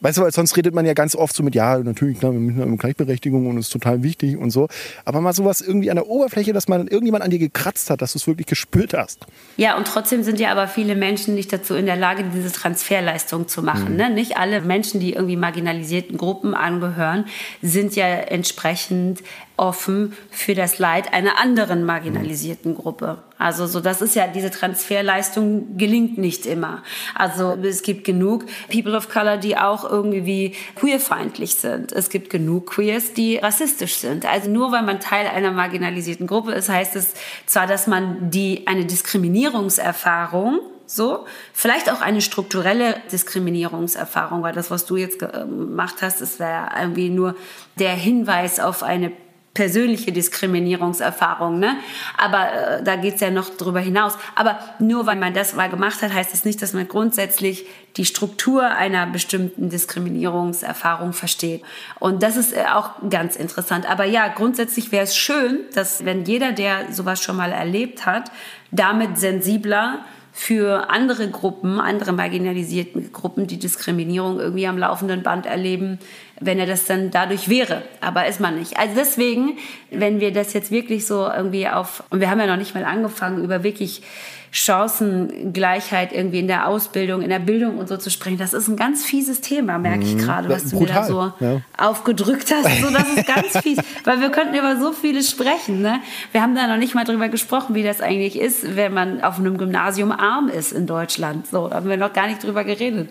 Weißt du, weil sonst redet man ja ganz oft so mit, ja, natürlich, klar, wir müssen eine Gleichberechtigung und ist total wichtig und so. Aber mal sowas irgendwie an der Oberfläche, dass man irgendjemand an dir gekratzt hat, dass du es wirklich gespürt hast. Ja, und trotzdem sind ja aber viele Menschen nicht dazu in der Lage, diese Transferleistung zu machen. Mhm. Ne? Nicht alle Menschen, die irgendwie marginalisierten Gruppen angehören, sind ja entsprechend offen für das Leid einer anderen marginalisierten Gruppe. Also so, das ist ja diese Transferleistung gelingt nicht immer. Also es gibt genug People of Color, die auch irgendwie queerfeindlich sind. Es gibt genug Queers, die rassistisch sind. Also nur weil man Teil einer marginalisierten Gruppe ist, heißt es zwar, dass man die eine Diskriminierungserfahrung so. Vielleicht auch eine strukturelle Diskriminierungserfahrung, weil das, was du jetzt gemacht hast, ist ja irgendwie nur der Hinweis auf eine persönliche Diskriminierungserfahrung, ne? Aber äh, da geht's ja noch drüber hinaus. Aber nur weil man das mal gemacht hat, heißt es das nicht, dass man grundsätzlich die Struktur einer bestimmten Diskriminierungserfahrung versteht. Und das ist äh, auch ganz interessant. Aber ja, grundsätzlich wäre es schön, dass wenn jeder, der sowas schon mal erlebt hat, damit sensibler für andere Gruppen, andere marginalisierte Gruppen, die Diskriminierung irgendwie am laufenden Band erleben, wenn er das dann dadurch wäre. Aber ist man nicht. Also deswegen, wenn wir das jetzt wirklich so irgendwie auf, und wir haben ja noch nicht mal angefangen, über wirklich Chancengleichheit irgendwie in der Ausbildung, in der Bildung und so zu sprechen. Das ist ein ganz fieses Thema, merke ich mhm. gerade, was du mir da so ja. aufgedrückt hast. So, das ist ganz fies, weil wir könnten über so vieles sprechen. Ne? Wir haben da noch nicht mal drüber gesprochen, wie das eigentlich ist, wenn man auf einem Gymnasium arm ist in Deutschland. So, da haben wir noch gar nicht drüber geredet.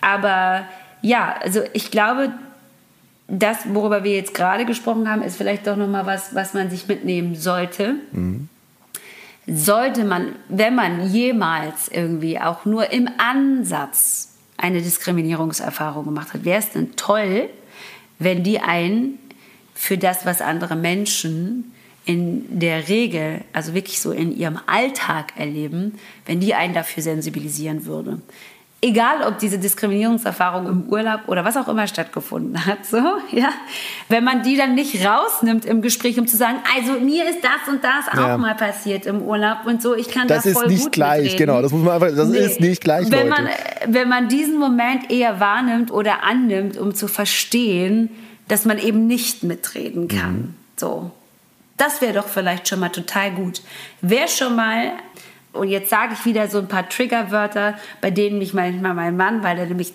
Aber ja, also ich glaube, das, worüber wir jetzt gerade gesprochen haben, ist vielleicht doch noch mal was, was man sich mitnehmen sollte. Mhm sollte man, wenn man jemals irgendwie auch nur im Ansatz eine Diskriminierungserfahrung gemacht hat, wäre es denn toll, wenn die einen für das, was andere Menschen in der Regel, also wirklich so in ihrem Alltag erleben, wenn die einen dafür sensibilisieren würde egal ob diese Diskriminierungserfahrung im Urlaub oder was auch immer stattgefunden hat, so, ja, wenn man die dann nicht rausnimmt im Gespräch, um zu sagen, also mir ist das und das ja. auch mal passiert im Urlaub und so, ich kann das, das voll ist nicht gleich, mitreden. genau, das muss man einfach, das nee. ist nicht gleich, wenn Leute. man, wenn man diesen Moment eher wahrnimmt oder annimmt, um zu verstehen, dass man eben nicht mitreden kann, mhm. so. Das wäre doch vielleicht schon mal total gut. Wer schon mal und jetzt sage ich wieder so ein paar Triggerwörter, bei denen mich manchmal mein Mann, weil er nämlich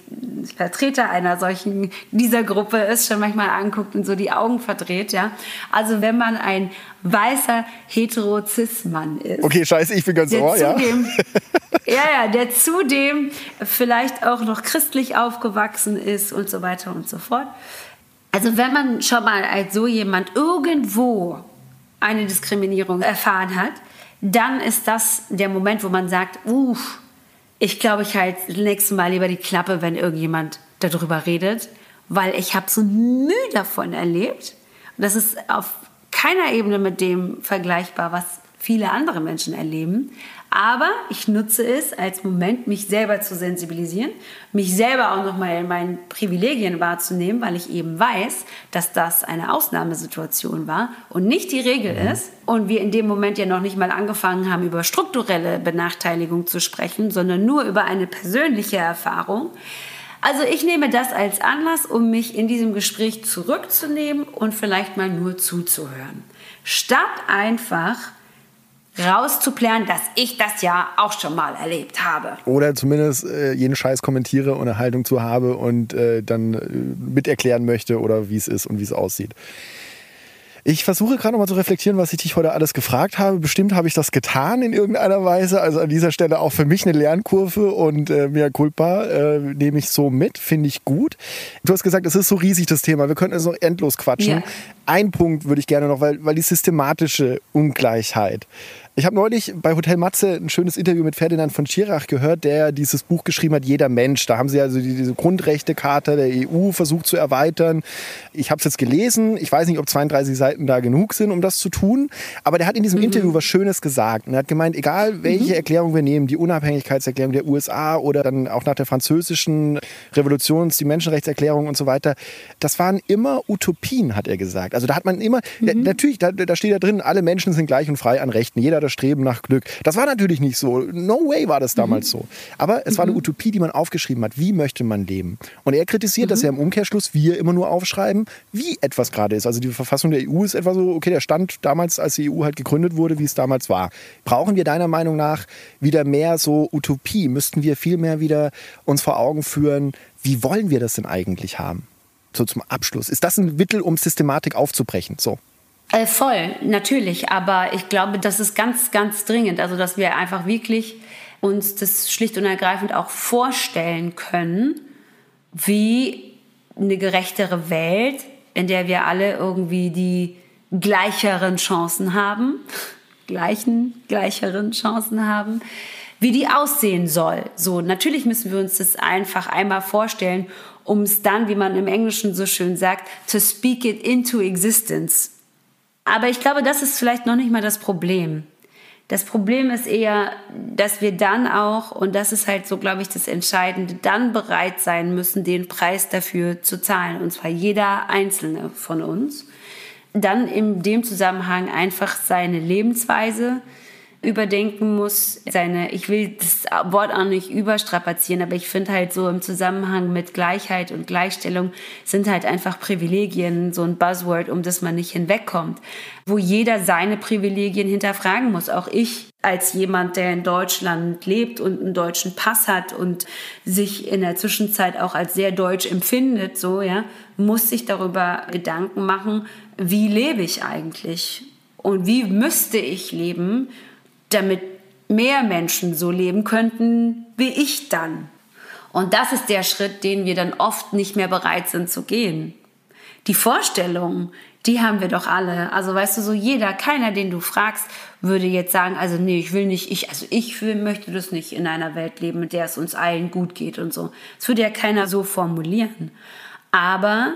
Vertreter einer solchen, dieser Gruppe ist, schon manchmal anguckt und so die Augen verdreht, ja. Also wenn man ein weißer hetero-cis-Mann ist. Okay, scheiße, ich bin ganz ohr, ja. ja, ja, der zudem vielleicht auch noch christlich aufgewachsen ist und so weiter und so fort. Also wenn man schon mal als so jemand irgendwo eine Diskriminierung erfahren hat, dann ist das der Moment, wo man sagt, uff, ich glaube, ich halte das nächste Mal lieber die Klappe, wenn irgendjemand darüber redet, weil ich habe so Mühe davon erlebt. Und das ist auf keiner Ebene mit dem vergleichbar, was viele andere Menschen erleben. Aber ich nutze es als Moment, mich selber zu sensibilisieren, mich selber auch nochmal in meinen Privilegien wahrzunehmen, weil ich eben weiß, dass das eine Ausnahmesituation war und nicht die Regel mhm. ist. Und wir in dem Moment ja noch nicht mal angefangen haben, über strukturelle Benachteiligung zu sprechen, sondern nur über eine persönliche Erfahrung. Also ich nehme das als Anlass, um mich in diesem Gespräch zurückzunehmen und vielleicht mal nur zuzuhören. Statt einfach rauszuplären, dass ich das ja auch schon mal erlebt habe. Oder zumindest äh, jeden Scheiß kommentiere und eine Haltung zu habe und äh, dann äh, miterklären möchte oder wie es ist und wie es aussieht. Ich versuche gerade nochmal zu reflektieren, was ich dich heute alles gefragt habe. Bestimmt habe ich das getan in irgendeiner Weise. Also an dieser Stelle auch für mich eine Lernkurve und äh, mea culpa äh, nehme ich so mit, finde ich gut. Du hast gesagt, es ist so riesig das Thema. Wir könnten es noch endlos quatschen. Ja. Ein Punkt würde ich gerne noch, weil, weil die systematische Ungleichheit ich habe neulich bei Hotel Matze ein schönes Interview mit Ferdinand von Schirach gehört, der dieses Buch geschrieben hat, Jeder Mensch. Da haben sie also diese Grundrechtecharta der EU versucht zu erweitern. Ich habe es jetzt gelesen. Ich weiß nicht, ob 32 Seiten da genug sind, um das zu tun. Aber der hat in diesem mhm. Interview was Schönes gesagt. Und er hat gemeint, egal welche mhm. Erklärung wir nehmen, die Unabhängigkeitserklärung der USA oder dann auch nach der französischen Revolutions, die Menschenrechtserklärung und so weiter, das waren immer Utopien, hat er gesagt. Also da hat man immer, mhm. natürlich, da, da steht da drin, alle Menschen sind gleich und frei an Rechten. Jeder das Streben nach Glück. Das war natürlich nicht so. No way war das damals mhm. so. Aber es war eine mhm. Utopie, die man aufgeschrieben hat. Wie möchte man leben? Und er kritisiert, mhm. dass ja im Umkehrschluss wir immer nur aufschreiben, wie etwas gerade ist. Also die Verfassung der EU ist etwa so, okay, der Stand damals, als die EU halt gegründet wurde, wie es damals war. Brauchen wir deiner Meinung nach wieder mehr so Utopie? Müssten wir viel mehr wieder uns vor Augen führen, wie wollen wir das denn eigentlich haben? So zum Abschluss. Ist das ein Mittel, um Systematik aufzubrechen? So. Äh, voll, natürlich. Aber ich glaube, das ist ganz, ganz dringend. Also, dass wir einfach wirklich uns das schlicht und ergreifend auch vorstellen können, wie eine gerechtere Welt, in der wir alle irgendwie die gleicheren Chancen haben, gleichen, gleicheren Chancen haben, wie die aussehen soll. So, natürlich müssen wir uns das einfach einmal vorstellen, um es dann, wie man im Englischen so schön sagt, to speak it into existence aber ich glaube, das ist vielleicht noch nicht mal das Problem. Das Problem ist eher, dass wir dann auch, und das ist halt so, glaube ich, das Entscheidende, dann bereit sein müssen, den Preis dafür zu zahlen. Und zwar jeder Einzelne von uns. Dann in dem Zusammenhang einfach seine Lebensweise überdenken muss, seine, ich will das Wort auch nicht überstrapazieren, aber ich finde halt so im Zusammenhang mit Gleichheit und Gleichstellung sind halt einfach Privilegien so ein Buzzword, um das man nicht hinwegkommt, wo jeder seine Privilegien hinterfragen muss. Auch ich als jemand, der in Deutschland lebt und einen deutschen Pass hat und sich in der Zwischenzeit auch als sehr deutsch empfindet, so, ja, muss sich darüber Gedanken machen, wie lebe ich eigentlich? Und wie müsste ich leben, damit mehr Menschen so leben könnten wie ich dann? Und das ist der Schritt, den wir dann oft nicht mehr bereit sind zu gehen. Die Vorstellung, die haben wir doch alle. Also weißt du, so jeder, keiner, den du fragst, würde jetzt sagen, also nee, ich will nicht, ich, also ich will, möchte das nicht in einer Welt leben, in der es uns allen gut geht und so. Das würde ja keiner so formulieren. Aber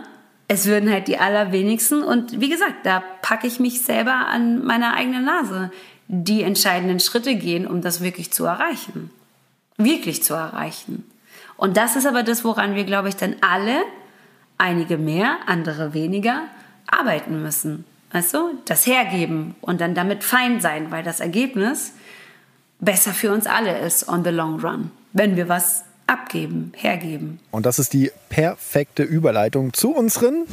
es würden halt die allerwenigsten und wie gesagt, da packe ich mich selber an meiner eigenen Nase, die entscheidenden Schritte gehen, um das wirklich zu erreichen. Wirklich zu erreichen. Und das ist aber das, woran wir, glaube ich, dann alle, einige mehr, andere weniger, arbeiten müssen. Weißt du? Das hergeben und dann damit fein sein, weil das Ergebnis besser für uns alle ist on the long run, wenn wir was abgeben, hergeben. Und das ist die perfekte Überleitung zu unseren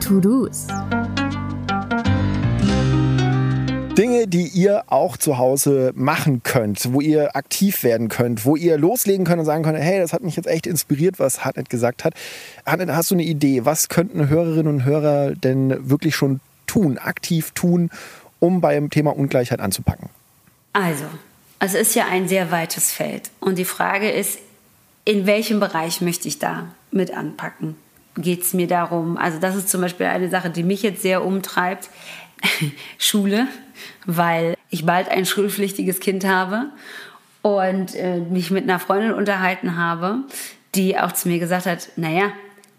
To-Dos. Dinge, die ihr auch zu Hause machen könnt, wo ihr aktiv werden könnt, wo ihr loslegen könnt und sagen könnt, hey, das hat mich jetzt echt inspiriert, was Hartnett gesagt hat. Hartnett, hast du eine Idee? Was könnten Hörerinnen und Hörer denn wirklich schon tun, aktiv tun, um beim Thema Ungleichheit anzupacken? Also, es ist ja ein sehr weites Feld. Und die Frage ist, in welchem Bereich möchte ich da mit anpacken? Geht es mir darum, also das ist zum Beispiel eine Sache, die mich jetzt sehr umtreibt, Schule weil ich bald ein schulpflichtiges Kind habe und äh, mich mit einer Freundin unterhalten habe, die auch zu mir gesagt hat, naja,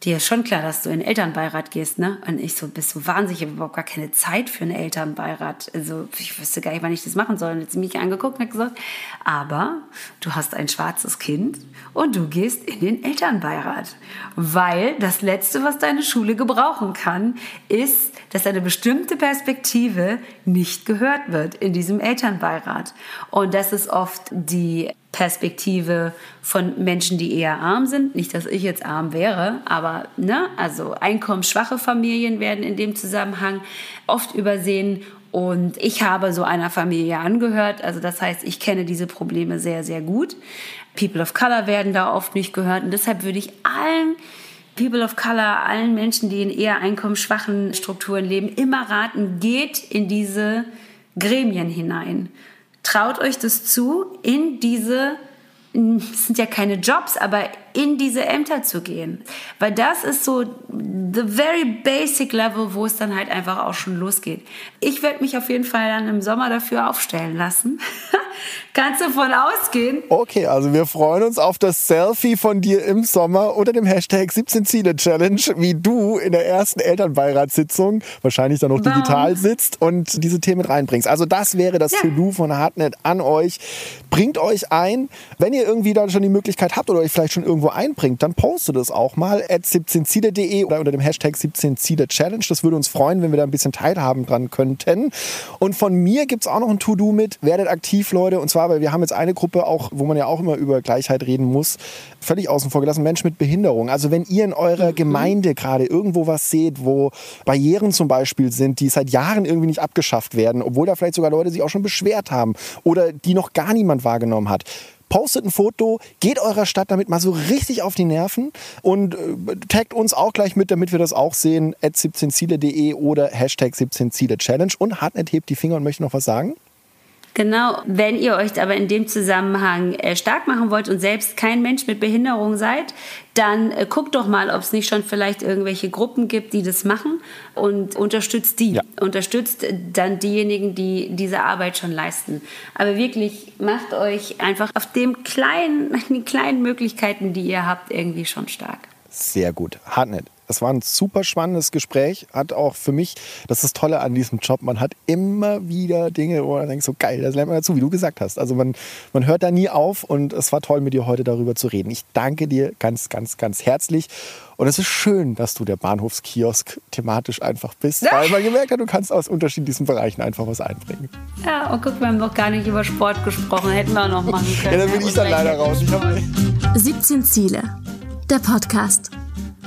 dir ist schon klar, dass du in den Elternbeirat gehst, ne? Und ich so, bist du wahnsinnig, ich habe überhaupt gar keine Zeit für einen Elternbeirat. Also ich wüsste gar nicht, wann ich das machen soll. Und jetzt mich angeguckt und gesagt, aber du hast ein schwarzes Kind und du gehst in den Elternbeirat. Weil das Letzte, was deine Schule gebrauchen kann, ist, dass eine bestimmte Perspektive nicht gehört wird in diesem Elternbeirat. Und das ist oft die Perspektive von Menschen, die eher arm sind. Nicht, dass ich jetzt arm wäre, aber ne, also einkommensschwache Familien werden in dem Zusammenhang oft übersehen. Und ich habe so einer Familie angehört. Also das heißt, ich kenne diese Probleme sehr, sehr gut. People of Color werden da oft nicht gehört. Und deshalb würde ich allen People of Color, allen Menschen, die in eher einkommensschwachen Strukturen leben, immer raten, geht in diese Gremien hinein traut euch das zu, in diese, es sind ja keine Jobs, aber in diese Ämter zu gehen. Weil das ist so the very basic level, wo es dann halt einfach auch schon losgeht. Ich werde mich auf jeden Fall dann im Sommer dafür aufstellen lassen. Kannst du von ausgehen? Okay, also wir freuen uns auf das Selfie von dir im Sommer unter dem Hashtag 17 Ziele Challenge, wie du in der ersten Elternbeiratssitzung wahrscheinlich dann noch Warum? digital sitzt und diese Themen mit reinbringst. Also das wäre das ja. To-Do von Hartnet an euch. Bringt euch ein. Wenn ihr irgendwie da schon die Möglichkeit habt oder euch vielleicht schon irgendwo einbringt, dann postet es auch mal at 17ziele.de oder unter dem Hashtag 17 Ziele Challenge. Das würde uns freuen, wenn wir da ein bisschen teilhaben dran könnten. Und von mir gibt es auch noch ein To-Do mit. Werdet aktiv, Leute. Und zwar, weil wir haben jetzt eine Gruppe auch, wo man ja auch immer über Gleichheit reden muss, völlig außen vor gelassen, Menschen mit Behinderung. Also wenn ihr in eurer mhm. Gemeinde gerade irgendwo was seht, wo Barrieren zum Beispiel sind, die seit Jahren irgendwie nicht abgeschafft werden, obwohl da vielleicht sogar Leute sich auch schon beschwert haben oder die noch gar niemand wahrgenommen hat, postet ein Foto, geht eurer Stadt damit mal so richtig auf die Nerven und äh, taggt uns auch gleich mit, damit wir das auch sehen, at 17ziele.de oder Hashtag 17ziele Challenge. Und Hartnett hebt die Finger und möchte noch was sagen. Genau, wenn ihr euch aber in dem Zusammenhang äh, stark machen wollt und selbst kein Mensch mit Behinderung seid, dann äh, guckt doch mal, ob es nicht schon vielleicht irgendwelche Gruppen gibt, die das machen und unterstützt die. Ja. Unterstützt dann diejenigen, die diese Arbeit schon leisten. Aber wirklich macht euch einfach auf dem kleinen, den kleinen Möglichkeiten, die ihr habt, irgendwie schon stark. Sehr gut. Hartnett, Es war ein super spannendes Gespräch. Hat auch für mich, das ist das Tolle an diesem Job, man hat immer wieder Dinge, wo man denkt, so geil, das lernt man dazu, wie du gesagt hast. Also man, man hört da nie auf und es war toll, mit dir heute darüber zu reden. Ich danke dir ganz, ganz, ganz herzlich. Und es ist schön, dass du der Bahnhofskiosk thematisch einfach bist, weil man gemerkt hat, du kannst aus unterschiedlichen Bereichen einfach was einbringen. Ja, und guck, wir haben noch gar nicht über Sport gesprochen. Hätten wir auch noch machen können. ja, dann bin ich dann leider raus. Ich hab... 17 Ziele. Der Podcast.